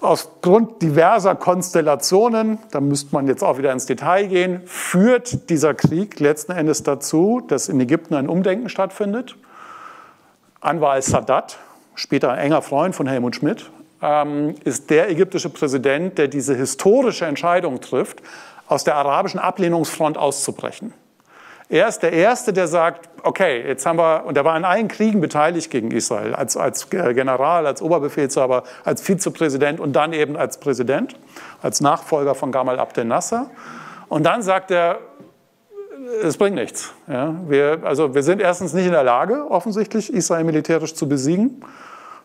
Aufgrund diverser Konstellationen, da müsste man jetzt auch wieder ins Detail gehen, führt dieser Krieg letzten Endes dazu, dass in Ägypten ein Umdenken stattfindet. Anwar al-Sadat, später ein enger Freund von Helmut Schmidt, ähm, ist der ägyptische Präsident, der diese historische Entscheidung trifft, aus der arabischen Ablehnungsfront auszubrechen. Er ist der Erste, der sagt, okay, jetzt haben wir, und er war in allen Kriegen beteiligt gegen Israel, als, als General, als Oberbefehlshaber, als Vizepräsident und dann eben als Präsident, als Nachfolger von Gamal Abdel Nasser. Und dann sagt er, es bringt nichts. Ja, wir, also wir sind erstens nicht in der Lage, offensichtlich Israel militärisch zu besiegen.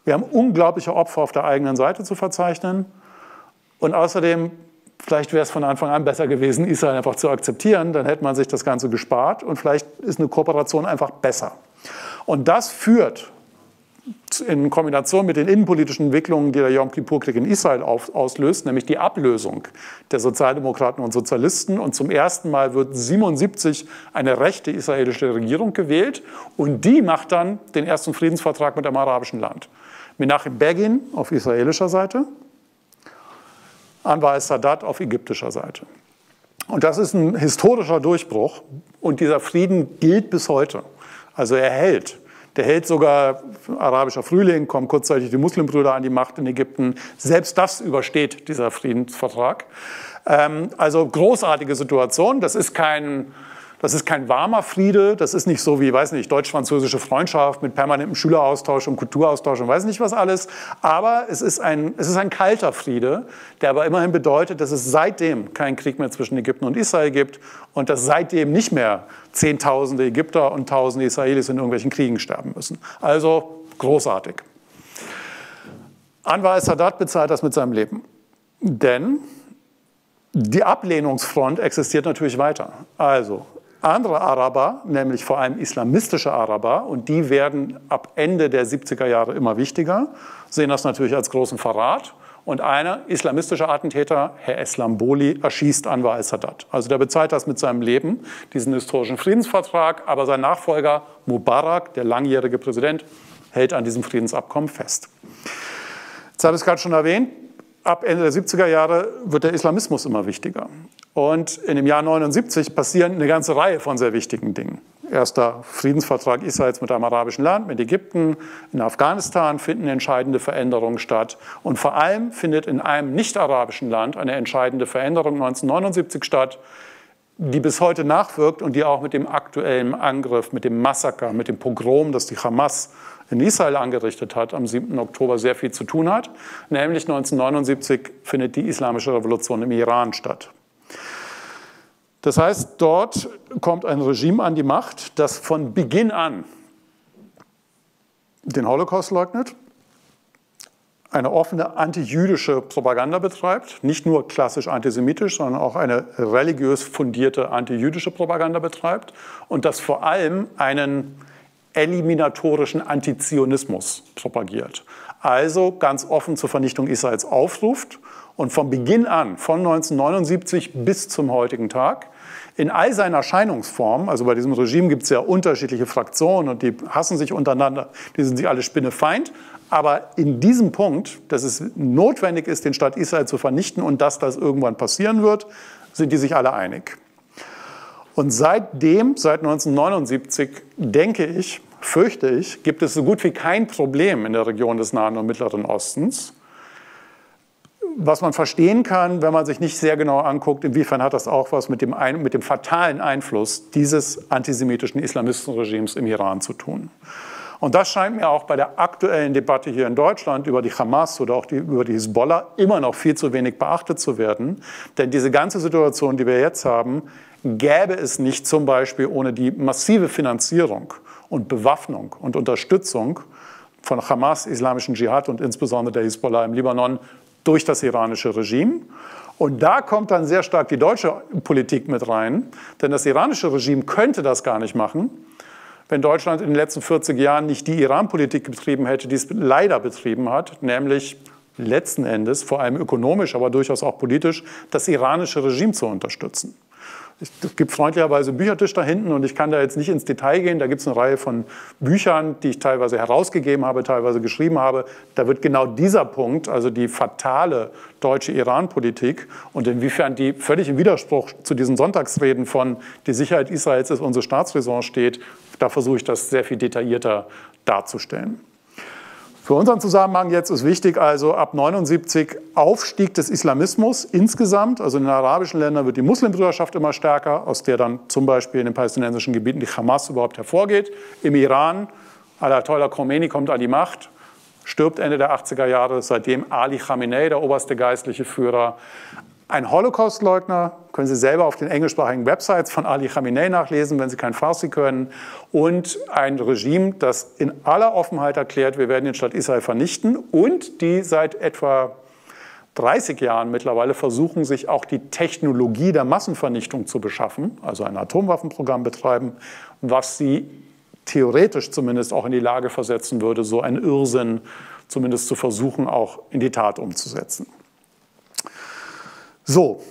Wir haben unglaubliche Opfer auf der eigenen Seite zu verzeichnen. Und außerdem, vielleicht wäre es von Anfang an besser gewesen, Israel einfach zu akzeptieren. Dann hätte man sich das Ganze gespart. Und vielleicht ist eine Kooperation einfach besser. Und das führt in Kombination mit den innenpolitischen Entwicklungen, die der Yom Kippur-Krieg in Israel auf, auslöst, nämlich die Ablösung der Sozialdemokraten und Sozialisten. Und zum ersten Mal wird 77 eine rechte israelische Regierung gewählt und die macht dann den ersten Friedensvertrag mit dem arabischen Land. Menachem Begin auf israelischer Seite, Anwar al-Sadat auf ägyptischer Seite. Und das ist ein historischer Durchbruch und dieser Frieden gilt bis heute. Also er hält. Der hält sogar arabischer Frühling, kommen kurzzeitig die Muslimbrüder an die Macht in Ägypten. Selbst das übersteht dieser Friedensvertrag. Ähm, also großartige Situation. Das ist kein das ist kein warmer Friede, das ist nicht so wie, weiß nicht, deutsch-französische Freundschaft mit permanentem Schüleraustausch und Kulturaustausch und weiß nicht was alles. Aber es ist, ein, es ist ein kalter Friede, der aber immerhin bedeutet, dass es seitdem keinen Krieg mehr zwischen Ägypten und Israel gibt und dass seitdem nicht mehr Zehntausende Ägypter und Tausende Israelis in irgendwelchen Kriegen sterben müssen. Also großartig. Anwar al-Sadat bezahlt das mit seinem Leben. Denn die Ablehnungsfront existiert natürlich weiter. Also andere Araber, nämlich vor allem islamistische Araber, und die werden ab Ende der 70er Jahre immer wichtiger, sehen das natürlich als großen Verrat. Und einer islamistische Attentäter, Herr Eslamboli, erschießt Anwar al-Sadat. Also der bezahlt das mit seinem Leben, diesen historischen Friedensvertrag. Aber sein Nachfolger Mubarak, der langjährige Präsident, hält an diesem Friedensabkommen fest. Jetzt habe ich es gerade schon erwähnt, ab Ende der 70er Jahre wird der Islamismus immer wichtiger. Und in dem Jahr 79 passieren eine ganze Reihe von sehr wichtigen Dingen. Erster Friedensvertrag Israels mit einem arabischen Land, mit Ägypten. In Afghanistan finden entscheidende Veränderungen statt. Und vor allem findet in einem nicht-arabischen Land eine entscheidende Veränderung 1979 statt. die bis heute nachwirkt und die auch mit dem aktuellen Angriff, mit dem Massaker, mit dem Pogrom, das die Hamas in Israel angerichtet hat, am 7. Oktober sehr viel zu tun hat. Nämlich 1979 findet die Islamische Revolution im Iran statt. Das heißt, dort kommt ein Regime an die Macht, das von Beginn an den Holocaust leugnet, eine offene antijüdische Propaganda betreibt, nicht nur klassisch antisemitisch, sondern auch eine religiös fundierte antijüdische Propaganda betreibt und das vor allem einen eliminatorischen Antizionismus propagiert. Also ganz offen zur Vernichtung Israels aufruft und von Beginn an, von 1979 bis zum heutigen Tag, in all seinen Erscheinungsformen, also bei diesem Regime gibt es ja unterschiedliche Fraktionen und die hassen sich untereinander, die sind sich alle Spinnefeind, aber in diesem Punkt, dass es notwendig ist, den Staat Israel zu vernichten und dass das irgendwann passieren wird, sind die sich alle einig. Und seitdem, seit 1979, denke ich, fürchte ich, gibt es so gut wie kein Problem in der Region des Nahen und Mittleren Ostens, was man verstehen kann, wenn man sich nicht sehr genau anguckt, inwiefern hat das auch was mit dem, mit dem fatalen Einfluss dieses antisemitischen Islamistenregimes im Iran zu tun. Und das scheint mir auch bei der aktuellen Debatte hier in Deutschland über die Hamas oder auch die, über die Hisbollah immer noch viel zu wenig beachtet zu werden. Denn diese ganze Situation, die wir jetzt haben, gäbe es nicht zum Beispiel ohne die massive Finanzierung und Bewaffnung und Unterstützung von Hamas, islamischen Dschihad und insbesondere der Hisbollah im Libanon durch das iranische Regime. Und da kommt dann sehr stark die deutsche Politik mit rein, denn das iranische Regime könnte das gar nicht machen, wenn Deutschland in den letzten 40 Jahren nicht die Iran-Politik betrieben hätte, die es leider betrieben hat, nämlich letzten Endes, vor allem ökonomisch, aber durchaus auch politisch, das iranische Regime zu unterstützen. Es gibt freundlicherweise einen Büchertisch da hinten und ich kann da jetzt nicht ins Detail gehen. Da gibt es eine Reihe von Büchern, die ich teilweise herausgegeben habe, teilweise geschrieben habe. Da wird genau dieser Punkt, also die fatale deutsche Iran-Politik und inwiefern die völlig im Widerspruch zu diesen Sonntagsreden von die Sicherheit Israels ist unsere Staatsräson steht, da versuche ich das sehr viel detaillierter darzustellen. Für unseren Zusammenhang jetzt ist wichtig also ab 79 Aufstieg des Islamismus insgesamt. Also in den arabischen Ländern wird die Muslimbrüderschaft immer stärker, aus der dann zum Beispiel in den palästinensischen Gebieten die Hamas überhaupt hervorgeht. Im Iran, Ayatollah Khomeini kommt an die Macht, stirbt Ende der 80er Jahre, seitdem Ali Khamenei, der oberste geistliche Führer, ein Holocaust-Leugner, können Sie selber auf den englischsprachigen Websites von Ali Khamenei nachlesen, wenn Sie kein Farsi können. Und ein Regime, das in aller Offenheit erklärt, wir werden den Staat Israel vernichten und die seit etwa 30 Jahren mittlerweile versuchen, sich auch die Technologie der Massenvernichtung zu beschaffen, also ein Atomwaffenprogramm betreiben, was sie theoretisch zumindest auch in die Lage versetzen würde, so einen Irrsinn zumindest zu versuchen, auch in die Tat umzusetzen. So,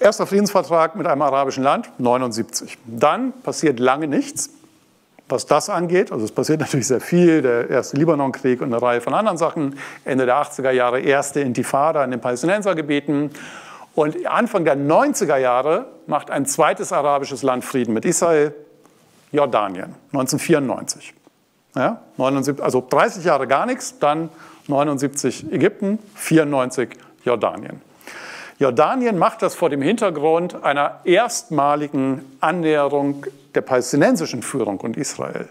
erster Friedensvertrag mit einem arabischen Land, 79. Dann passiert lange nichts, was das angeht. Also es passiert *laughs* natürlich sehr viel, der erste Libanonkrieg und eine Reihe von anderen Sachen. Ende der 80er Jahre erste Intifada in den Palästinensergebieten. Und Anfang der 90er Jahre macht ein zweites arabisches Land Frieden mit Israel, Jordanien, 1994. Ja, 79, also 30 Jahre gar nichts, dann 79 Ägypten, 94 Jordanien. Jordanien macht das vor dem Hintergrund einer erstmaligen Annäherung der palästinensischen Führung und Israel.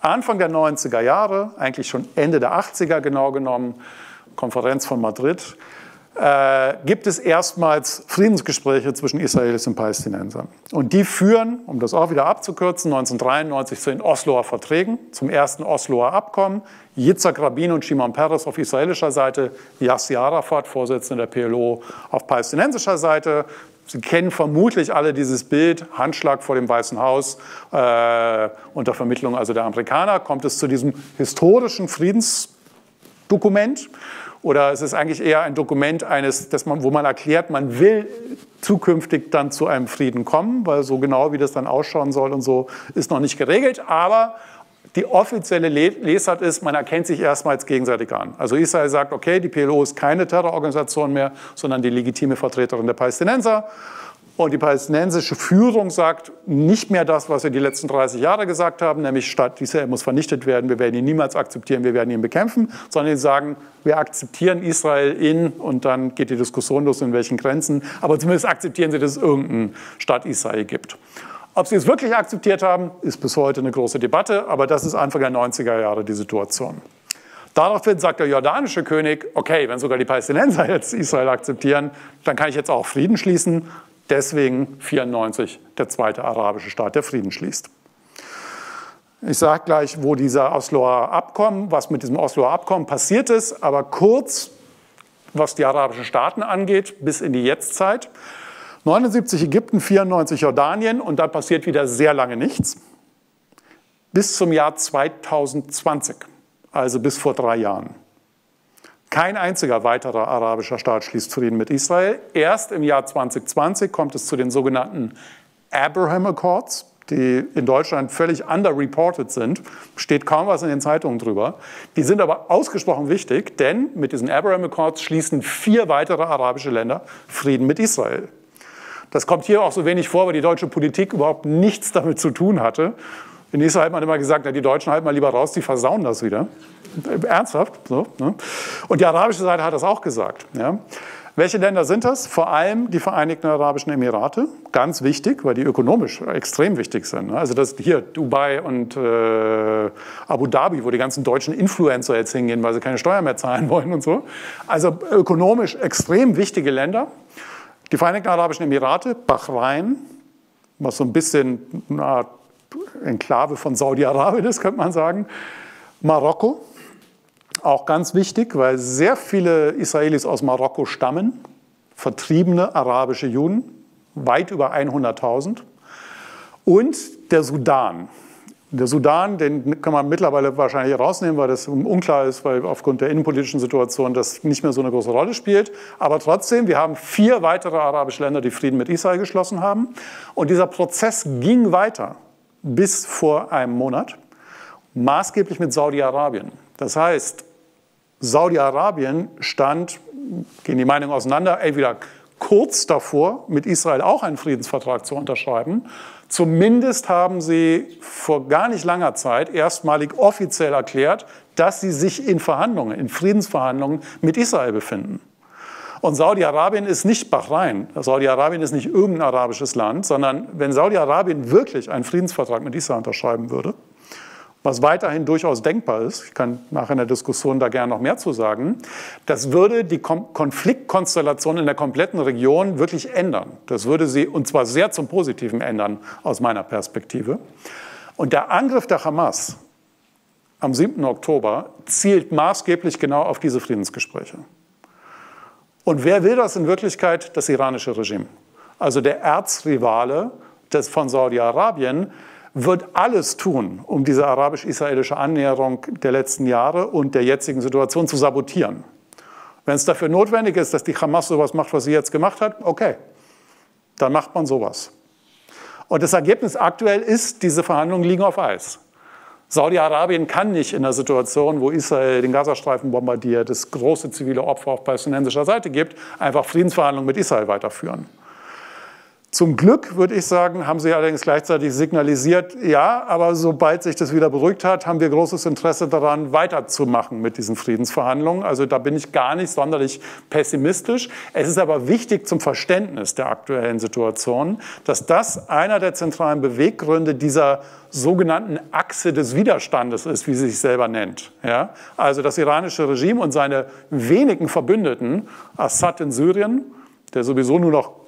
Anfang der 90er Jahre, eigentlich schon Ende der 80er genau genommen, Konferenz von Madrid, äh, gibt es erstmals Friedensgespräche zwischen Israelis und Palästinensern. Und die führen, um das auch wieder abzukürzen, 1993 zu den Osloer Verträgen, zum ersten Osloer Abkommen. Yitzhak Rabin und Shimon Peres auf israelischer Seite, Yasser Arafat, Vorsitzender der PLO, auf palästinensischer Seite. Sie kennen vermutlich alle dieses Bild, Handschlag vor dem Weißen Haus äh, unter Vermittlung also der Amerikaner, kommt es zu diesem historischen Friedensdokument. Oder es ist eigentlich eher ein Dokument, eines, das man, wo man erklärt, man will zukünftig dann zu einem Frieden kommen, weil so genau wie das dann ausschauen soll und so ist noch nicht geregelt. Aber die offizielle Lesart ist, man erkennt sich erstmals gegenseitig an. Also Israel sagt, okay, die PLO ist keine Terrororganisation mehr, sondern die legitime Vertreterin der Palästinenser. Und die palästinensische Führung sagt nicht mehr das, was wir die letzten 30 Jahre gesagt haben, nämlich Stadt Israel muss vernichtet werden, wir werden ihn niemals akzeptieren, wir werden ihn bekämpfen, sondern sie sagen, wir akzeptieren Israel in, und dann geht die Diskussion los, in welchen Grenzen, aber zumindest akzeptieren sie, dass es irgendeinen Staat Israel gibt. Ob sie es wirklich akzeptiert haben, ist bis heute eine große Debatte, aber das ist Anfang der 90er Jahre die Situation. Daraufhin sagt der jordanische König, okay, wenn sogar die Palästinenser *laughs* jetzt Israel akzeptieren, dann kann ich jetzt auch Frieden schließen. Deswegen 94 der zweite arabische Staat, der Frieden schließt. Ich sage gleich, wo dieser Osloer Abkommen, was mit diesem Osloer Abkommen passiert ist, aber kurz, was die arabischen Staaten angeht, bis in die Jetztzeit. 79 Ägypten, 94 Jordanien und dann passiert wieder sehr lange nichts. Bis zum Jahr 2020, also bis vor drei Jahren. Kein einziger weiterer arabischer Staat schließt Frieden mit Israel. Erst im Jahr 2020 kommt es zu den sogenannten Abraham Accords, die in Deutschland völlig underreported sind. Steht kaum was in den Zeitungen drüber. Die sind aber ausgesprochen wichtig, denn mit diesen Abraham Accords schließen vier weitere arabische Länder Frieden mit Israel. Das kommt hier auch so wenig vor, weil die deutsche Politik überhaupt nichts damit zu tun hatte. In Israel hat man immer gesagt, na, die Deutschen halten mal lieber raus, die versauen das wieder. Ernsthaft. So, ne? Und die arabische Seite hat das auch gesagt. Ja? Welche Länder sind das? Vor allem die Vereinigten Arabischen Emirate. Ganz wichtig, weil die ökonomisch extrem wichtig sind. Ne? Also das hier Dubai und äh, Abu Dhabi, wo die ganzen deutschen Influencer jetzt hingehen, weil sie keine Steuern mehr zahlen wollen und so. Also ökonomisch extrem wichtige Länder. Die Vereinigten Arabischen Emirate, Bahrain, was so ein bisschen eine Art Enklave von Saudi-Arabien ist, könnte man sagen. Marokko, auch ganz wichtig, weil sehr viele Israelis aus Marokko stammen, vertriebene arabische Juden, weit über 100.000. Und der Sudan. Der Sudan, den kann man mittlerweile wahrscheinlich rausnehmen, weil das unklar ist, weil aufgrund der innenpolitischen Situation das nicht mehr so eine große Rolle spielt. Aber trotzdem, wir haben vier weitere arabische Länder, die Frieden mit Israel geschlossen haben. Und dieser Prozess ging weiter bis vor einem Monat, maßgeblich mit Saudi-Arabien. Das heißt, Saudi-Arabien stand, gehen die Meinungen auseinander, entweder kurz davor, mit Israel auch einen Friedensvertrag zu unterschreiben. Zumindest haben sie vor gar nicht langer Zeit erstmalig offiziell erklärt, dass sie sich in Verhandlungen, in Friedensverhandlungen mit Israel befinden. Und Saudi-Arabien ist nicht Bahrain. Saudi-Arabien ist nicht irgendein arabisches Land, sondern wenn Saudi-Arabien wirklich einen Friedensvertrag mit Israel unterschreiben würde, was weiterhin durchaus denkbar ist, ich kann nachher in der Diskussion da gerne noch mehr zu sagen, das würde die Konfliktkonstellation in der kompletten Region wirklich ändern. Das würde sie, und zwar sehr zum Positiven ändern, aus meiner Perspektive. Und der Angriff der Hamas am 7. Oktober zielt maßgeblich genau auf diese Friedensgespräche. Und wer will das in Wirklichkeit? Das iranische Regime. Also der Erzrivale des, von Saudi-Arabien, wird alles tun, um diese arabisch-israelische Annäherung der letzten Jahre und der jetzigen Situation zu sabotieren. Wenn es dafür notwendig ist, dass die Hamas sowas macht, was sie jetzt gemacht hat, okay, dann macht man sowas. Und das Ergebnis aktuell ist, diese Verhandlungen liegen auf Eis. Saudi-Arabien kann nicht in der Situation, wo Israel den Gazastreifen bombardiert, es große zivile Opfer auf palästinensischer Seite gibt, einfach Friedensverhandlungen mit Israel weiterführen. Zum Glück, würde ich sagen, haben Sie allerdings gleichzeitig signalisiert, ja, aber sobald sich das wieder beruhigt hat, haben wir großes Interesse daran, weiterzumachen mit diesen Friedensverhandlungen. Also da bin ich gar nicht sonderlich pessimistisch. Es ist aber wichtig zum Verständnis der aktuellen Situation, dass das einer der zentralen Beweggründe dieser sogenannten Achse des Widerstandes ist, wie sie sich selber nennt. Ja? Also das iranische Regime und seine wenigen Verbündeten, Assad in Syrien, der sowieso nur noch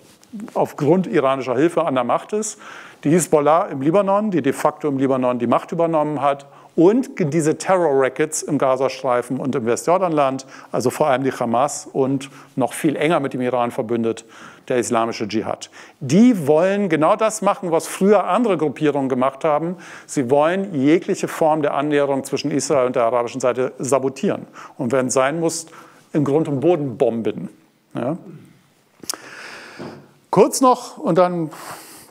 aufgrund iranischer Hilfe an der Macht ist, die Hisbollah im Libanon, die de facto im Libanon die Macht übernommen hat, und diese Terror-Rackets im Gazastreifen und im Westjordanland, also vor allem die Hamas und noch viel enger mit dem Iran verbündet, der islamische Dschihad. Die wollen genau das machen, was früher andere Gruppierungen gemacht haben. Sie wollen jegliche Form der Annäherung zwischen Israel und der arabischen Seite sabotieren und wenn es sein muss, im Grund und Boden bomben. Ja? Kurz noch und dann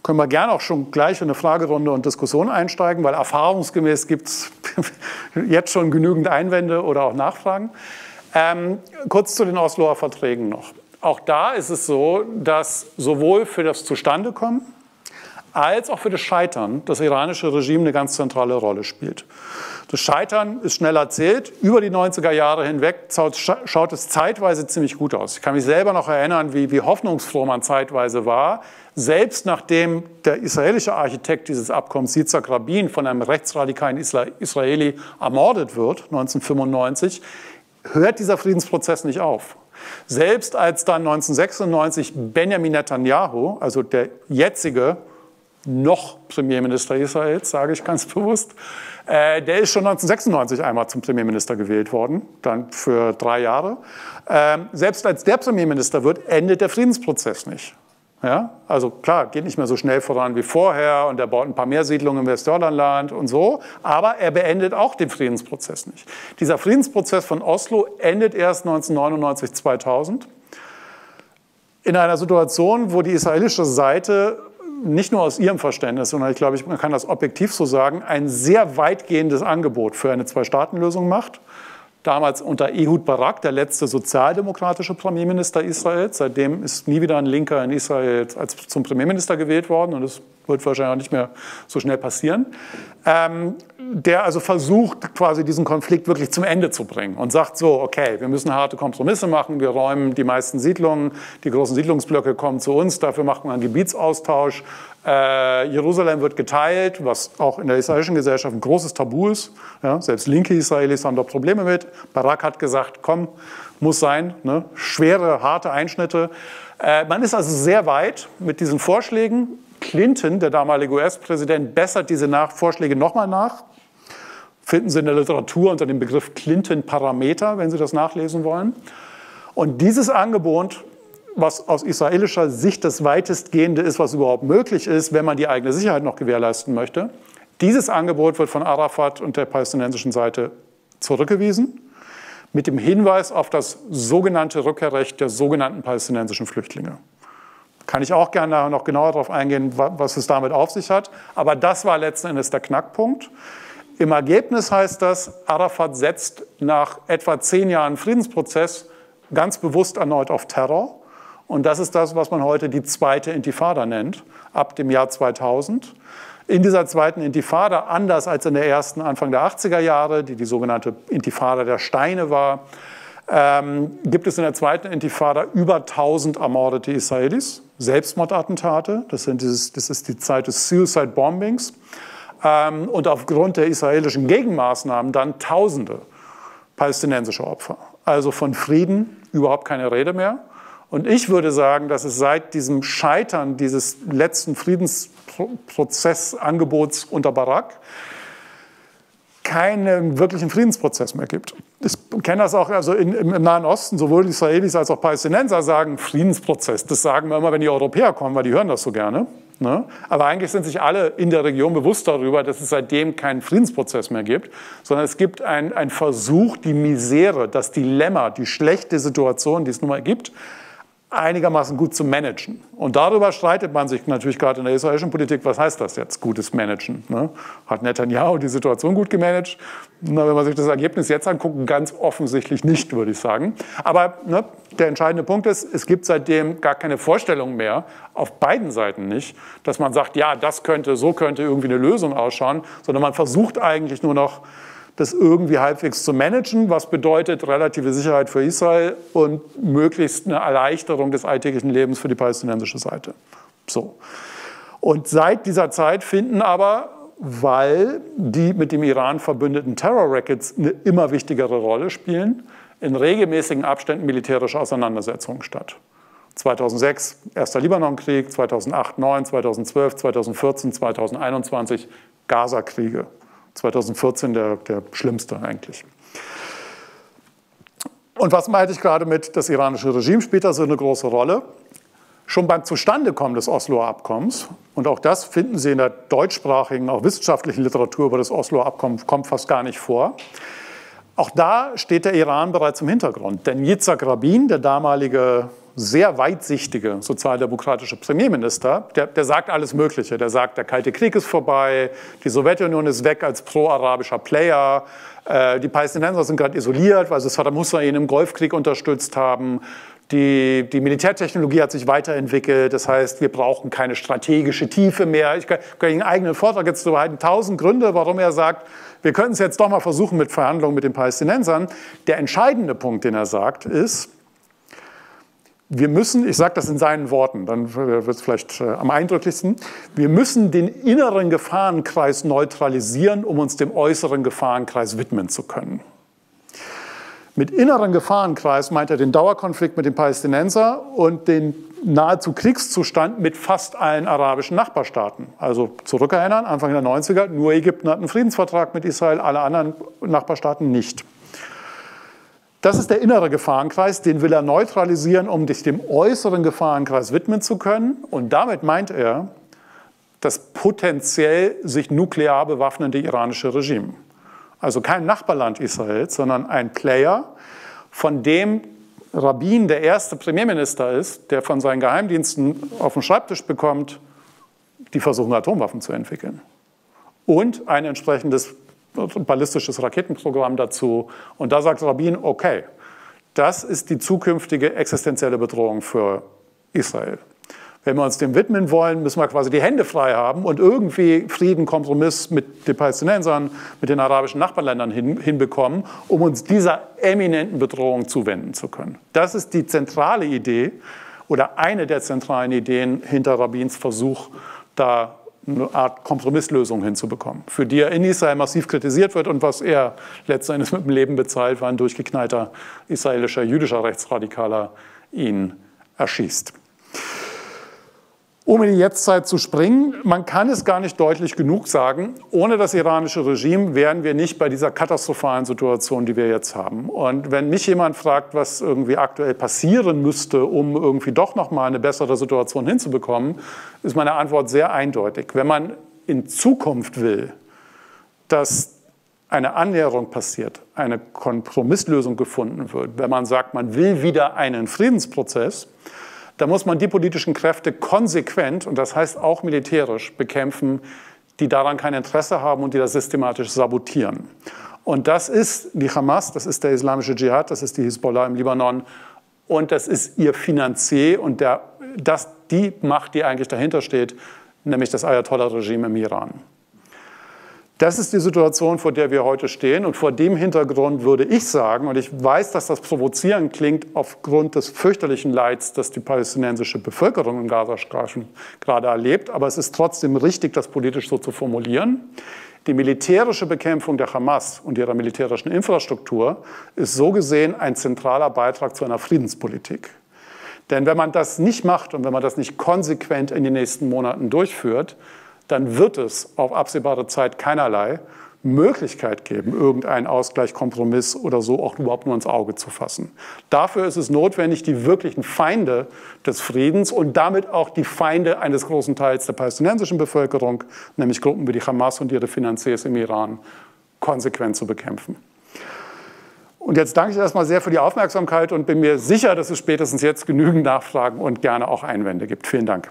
können wir gerne auch schon gleich in eine Fragerunde und Diskussion einsteigen, weil erfahrungsgemäß gibt es *laughs* jetzt schon genügend Einwände oder auch Nachfragen. Ähm, kurz zu den Osloer Verträgen noch. auch da ist es so, dass sowohl für das Zustandekommen als auch für das Scheitern das iranische Regime eine ganz zentrale Rolle spielt. Das Scheitern ist schnell erzählt. Über die 90er Jahre hinweg schaut es zeitweise ziemlich gut aus. Ich kann mich selber noch erinnern, wie, wie hoffnungsfroh man zeitweise war. Selbst nachdem der israelische Architekt dieses Abkommens, Yitzhak Rabin, von einem rechtsradikalen Israeli ermordet wird, 1995, hört dieser Friedensprozess nicht auf. Selbst als dann 1996 Benjamin Netanyahu, also der jetzige noch Premierminister Israels, sage ich ganz bewusst, äh, der ist schon 1996 einmal zum Premierminister gewählt worden, dann für drei Jahre. Ähm, selbst als der Premierminister wird, endet der Friedensprozess nicht. Ja, also klar, geht nicht mehr so schnell voran wie vorher und er baut ein paar mehr Siedlungen im Westjordanland und so, aber er beendet auch den Friedensprozess nicht. Dieser Friedensprozess von Oslo endet erst 1999, 2000 in einer Situation, wo die israelische Seite nicht nur aus ihrem Verständnis, sondern ich glaube, man kann das objektiv so sagen, ein sehr weitgehendes Angebot für eine Zwei-Staaten-Lösung macht. Damals unter Ehud Barak, der letzte sozialdemokratische Premierminister Israels. Seitdem ist nie wieder ein Linker in Israel als zum Premierminister gewählt worden und es wird wahrscheinlich auch nicht mehr so schnell passieren. Ähm, der also versucht, quasi diesen Konflikt wirklich zum Ende zu bringen und sagt so, okay, wir müssen harte Kompromisse machen, wir räumen die meisten Siedlungen, die großen Siedlungsblöcke kommen zu uns, dafür machen wir einen Gebietsaustausch. Äh, Jerusalem wird geteilt, was auch in der israelischen Gesellschaft ein großes Tabu ist. Ja, selbst linke Israelis haben da Probleme mit. Barak hat gesagt, komm, muss sein, ne? schwere, harte Einschnitte. Äh, man ist also sehr weit mit diesen Vorschlägen. Clinton, der damalige US-Präsident, bessert diese nach Vorschläge nochmal nach finden Sie in der Literatur unter dem Begriff Clinton-Parameter, wenn Sie das nachlesen wollen. Und dieses Angebot, was aus israelischer Sicht das weitestgehende ist, was überhaupt möglich ist, wenn man die eigene Sicherheit noch gewährleisten möchte, dieses Angebot wird von Arafat und der palästinensischen Seite zurückgewiesen, mit dem Hinweis auf das sogenannte Rückkehrrecht der sogenannten palästinensischen Flüchtlinge. Kann ich auch gerne noch genauer darauf eingehen, was es damit auf sich hat. Aber das war letzten Endes der Knackpunkt. Im Ergebnis heißt das, Arafat setzt nach etwa zehn Jahren Friedensprozess ganz bewusst erneut auf Terror. Und das ist das, was man heute die zweite Intifada nennt, ab dem Jahr 2000. In dieser zweiten Intifada, anders als in der ersten Anfang der 80er Jahre, die die sogenannte Intifada der Steine war, ähm, gibt es in der zweiten Intifada über 1000 ermordete Israelis, Selbstmordattentate. Das, sind dieses, das ist die Zeit des Suicide Bombings ähm, und aufgrund der israelischen Gegenmaßnahmen dann Tausende palästinensische Opfer. Also von Frieden überhaupt keine Rede mehr. Und ich würde sagen, dass es seit diesem Scheitern dieses letzten Friedensprozessangebots unter Barak keinen wirklichen Friedensprozess mehr gibt. Ich kenne das auch also in, im, im, Nahen Osten, sowohl Israelis als auch Palästinenser sagen Friedensprozess. Das sagen wir immer, wenn die Europäer kommen, weil die hören das so gerne. Ne? Aber eigentlich sind sich alle in der Region bewusst darüber, dass es seitdem keinen Friedensprozess mehr gibt, sondern es gibt einen Versuch, die Misere, das Dilemma, die schlechte Situation, die es nun mal gibt, einigermaßen gut zu managen. Und darüber streitet man sich natürlich gerade in der israelischen Politik, was heißt das jetzt, gutes Managen? Ne? Hat Netanyahu die Situation gut gemanagt? Na, wenn man sich das Ergebnis jetzt anguckt, ganz offensichtlich nicht, würde ich sagen. Aber ne, der entscheidende Punkt ist, es gibt seitdem gar keine Vorstellung mehr, auf beiden Seiten nicht, dass man sagt, ja, das könnte, so könnte irgendwie eine Lösung ausschauen, sondern man versucht eigentlich nur noch, das irgendwie halbwegs zu managen, was bedeutet relative Sicherheit für Israel und möglichst eine Erleichterung des alltäglichen Lebens für die palästinensische Seite. So. Und seit dieser Zeit finden aber, weil die mit dem Iran verbündeten Terror-Rackets eine immer wichtigere Rolle spielen, in regelmäßigen Abständen militärische Auseinandersetzungen statt. 2006 erster Libanonkrieg, 2008, 2009, 2012, 2014, 2021 Gaza-Kriege. 2014 der, der schlimmste eigentlich. Und was meinte ich gerade mit, das iranische Regime spielt da so eine große Rolle? Schon beim Zustandekommen des Osloer Abkommens, und auch das finden Sie in der deutschsprachigen, auch wissenschaftlichen Literatur über das Osloer Abkommen, kommt fast gar nicht vor. Auch da steht der Iran bereits im Hintergrund. Denn Yitzhak Rabin, der damalige sehr weitsichtige sozialdemokratische Premierminister, der, der, sagt alles Mögliche. Der sagt, der Kalte Krieg ist vorbei, die Sowjetunion ist weg als pro-arabischer Player, äh, die Palästinenser sind gerade isoliert, weil sie Saddam Hussein im Golfkrieg unterstützt haben. Die, die, Militärtechnologie hat sich weiterentwickelt. Das heißt, wir brauchen keine strategische Tiefe mehr. Ich kann, kann einen eigenen Vortrag jetzt darüber halten. Tausend Gründe, warum er sagt, wir könnten es jetzt doch mal versuchen mit Verhandlungen mit den Palästinensern. Der entscheidende Punkt, den er sagt, ist, wir müssen, ich sage das in seinen Worten, dann wird es vielleicht äh, am eindrücklichsten, wir müssen den inneren Gefahrenkreis neutralisieren, um uns dem äußeren Gefahrenkreis widmen zu können. Mit inneren Gefahrenkreis meint er den Dauerkonflikt mit den Palästinensern und den nahezu Kriegszustand mit fast allen arabischen Nachbarstaaten. Also zurückerinnern, Anfang der 90er, nur Ägypten hat einen Friedensvertrag mit Israel, alle anderen Nachbarstaaten nicht. Das ist der innere Gefahrenkreis, den will er neutralisieren, um sich dem äußeren Gefahrenkreis widmen zu können. Und damit meint er das potenziell sich nuklear bewaffnende iranische Regime. Also kein Nachbarland Israels, sondern ein Player, von dem Rabin der erste Premierminister ist, der von seinen Geheimdiensten auf den Schreibtisch bekommt, die versuchen Atomwaffen zu entwickeln. Und ein entsprechendes ballistisches Raketenprogramm dazu. Und da sagt Rabin, okay, das ist die zukünftige existenzielle Bedrohung für Israel. Wenn wir uns dem widmen wollen, müssen wir quasi die Hände frei haben und irgendwie Frieden, Kompromiss mit den Palästinensern, mit den arabischen Nachbarländern hin, hinbekommen, um uns dieser eminenten Bedrohung zuwenden zu können. Das ist die zentrale Idee oder eine der zentralen Ideen hinter Rabins Versuch, da eine Art Kompromisslösung hinzubekommen, für die er in Israel massiv kritisiert wird und was er letztendlich mit dem Leben bezahlt, weil ein durchgeknallter israelischer jüdischer Rechtsradikaler ihn erschießt. Um in die Jetztzeit zu springen, man kann es gar nicht deutlich genug sagen, ohne das iranische Regime wären wir nicht bei dieser katastrophalen Situation, die wir jetzt haben. Und wenn mich jemand fragt, was irgendwie aktuell passieren müsste, um irgendwie doch nochmal eine bessere Situation hinzubekommen, ist meine Antwort sehr eindeutig. Wenn man in Zukunft will, dass eine Annäherung passiert, eine Kompromisslösung gefunden wird, wenn man sagt, man will wieder einen Friedensprozess, da muss man die politischen Kräfte konsequent, und das heißt auch militärisch, bekämpfen, die daran kein Interesse haben und die das systematisch sabotieren. Und das ist die Hamas, das ist der islamische Dschihad, das ist die Hisbollah im Libanon und das ist ihr Finanzier und der, das, die Macht, die eigentlich dahinter steht, nämlich das Ayatollah-Regime im Iran. Das ist die Situation, vor der wir heute stehen. Und vor dem Hintergrund würde ich sagen, und ich weiß, dass das provozierend klingt aufgrund des fürchterlichen Leids, das die palästinensische Bevölkerung im Gazastreifen gerade erlebt, aber es ist trotzdem richtig, das politisch so zu formulieren. Die militärische Bekämpfung der Hamas und ihrer militärischen Infrastruktur ist so gesehen ein zentraler Beitrag zu einer Friedenspolitik. Denn wenn man das nicht macht und wenn man das nicht konsequent in den nächsten Monaten durchführt, dann wird es auf absehbare Zeit keinerlei Möglichkeit geben, irgendeinen Ausgleich, Kompromiss oder so auch überhaupt nur ins Auge zu fassen. Dafür ist es notwendig, die wirklichen Feinde des Friedens und damit auch die Feinde eines großen Teils der palästinensischen Bevölkerung, nämlich Gruppen wie die Hamas und ihre Finanziers im Iran, konsequent zu bekämpfen. Und jetzt danke ich erstmal sehr für die Aufmerksamkeit und bin mir sicher, dass es spätestens jetzt genügend Nachfragen und gerne auch Einwände gibt. Vielen Dank.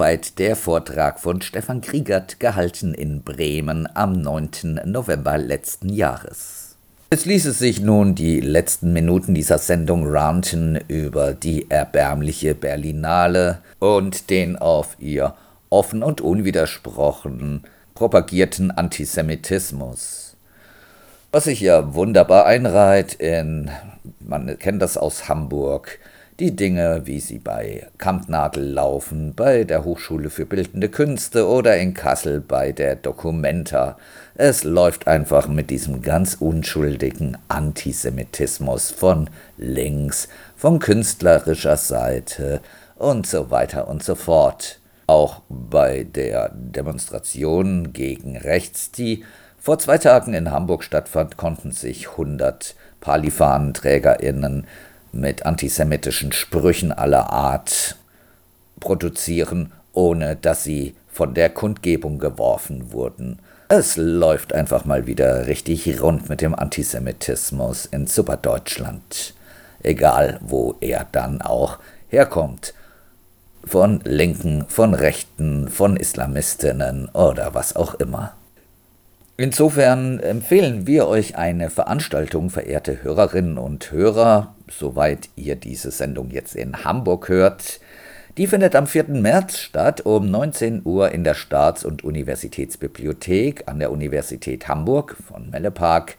Soweit der Vortrag von Stefan Kriegert, gehalten in Bremen am 9. November letzten Jahres. Es ließe sich nun die letzten Minuten dieser Sendung ranten über die erbärmliche Berlinale und den auf ihr offen und unwidersprochen propagierten Antisemitismus. Was sich ja wunderbar einreiht in, man kennt das aus Hamburg, die Dinge, wie sie bei Kampnagel laufen, bei der Hochschule für Bildende Künste oder in Kassel bei der Documenta. Es läuft einfach mit diesem ganz unschuldigen Antisemitismus von links, von künstlerischer Seite und so weiter und so fort. Auch bei der Demonstration gegen rechts, die vor zwei Tagen in Hamburg stattfand, konnten sich 100 Palifanenträgerinnen mit antisemitischen Sprüchen aller Art produzieren, ohne dass sie von der Kundgebung geworfen wurden. Es läuft einfach mal wieder richtig rund mit dem Antisemitismus in Superdeutschland. Egal, wo er dann auch herkommt. Von Linken, von Rechten, von Islamistinnen oder was auch immer. Insofern empfehlen wir euch eine Veranstaltung, verehrte Hörerinnen und Hörer, soweit ihr diese Sendung jetzt in Hamburg hört. Die findet am 4. März statt um 19 Uhr in der Staats- und Universitätsbibliothek an der Universität Hamburg von Mellepark.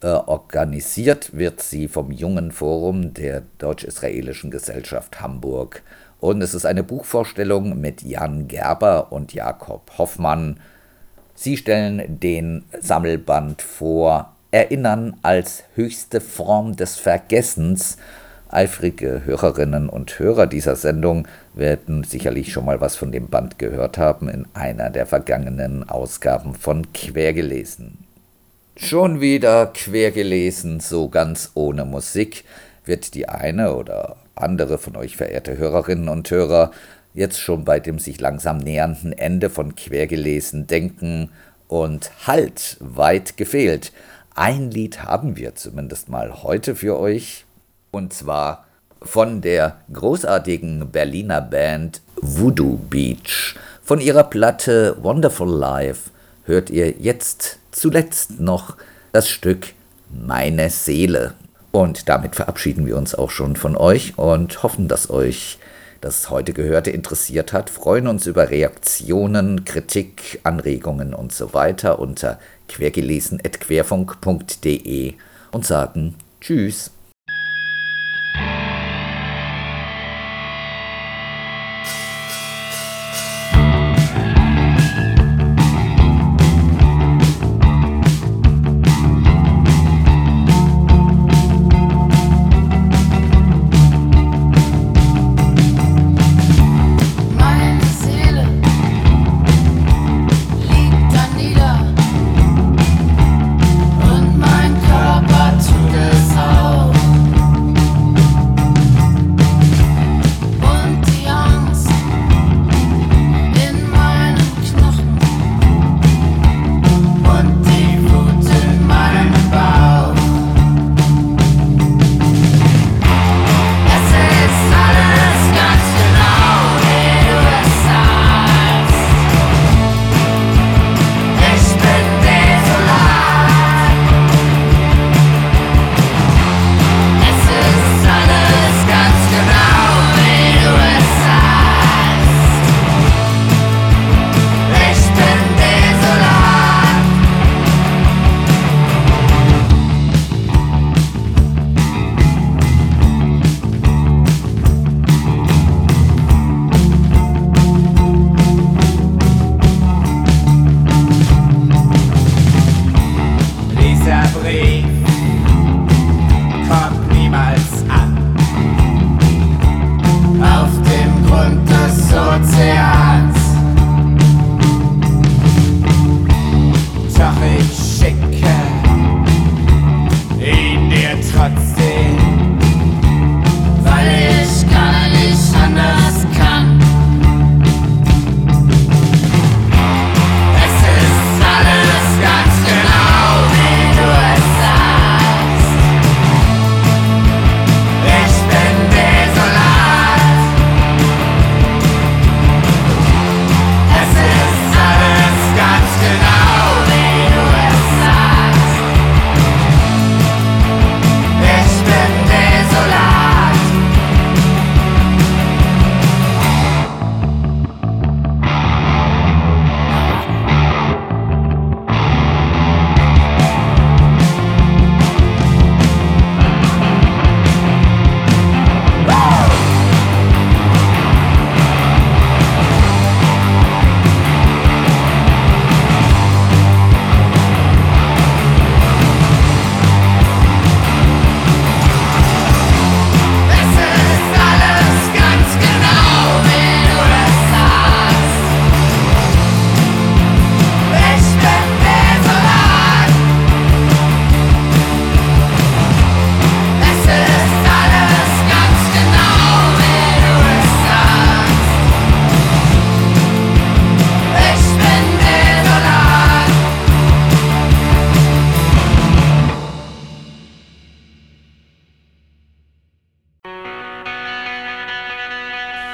Äh, organisiert wird sie vom Jungen Forum der Deutsch-Israelischen Gesellschaft Hamburg. Und es ist eine Buchvorstellung mit Jan Gerber und Jakob Hoffmann Sie stellen den Sammelband vor Erinnern als höchste Form des Vergessens. Eifrige Hörerinnen und Hörer dieser Sendung werden sicherlich schon mal was von dem Band gehört haben in einer der vergangenen Ausgaben von Quergelesen. Schon wieder quergelesen, so ganz ohne Musik, wird die eine oder andere von euch, verehrte Hörerinnen und Hörer, jetzt schon bei dem sich langsam nähernden Ende von Quergelesen denken und Halt weit gefehlt. Ein Lied haben wir zumindest mal heute für euch und zwar von der großartigen Berliner Band Voodoo Beach. Von ihrer Platte Wonderful Life hört ihr jetzt zuletzt noch das Stück Meine Seele. Und damit verabschieden wir uns auch schon von euch und hoffen, dass euch das heute Gehörte interessiert hat, freuen uns über Reaktionen, Kritik, Anregungen und so weiter unter quergelesen.querfunk.de und sagen Tschüss.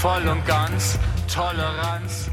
voll und ganz, Toleranz.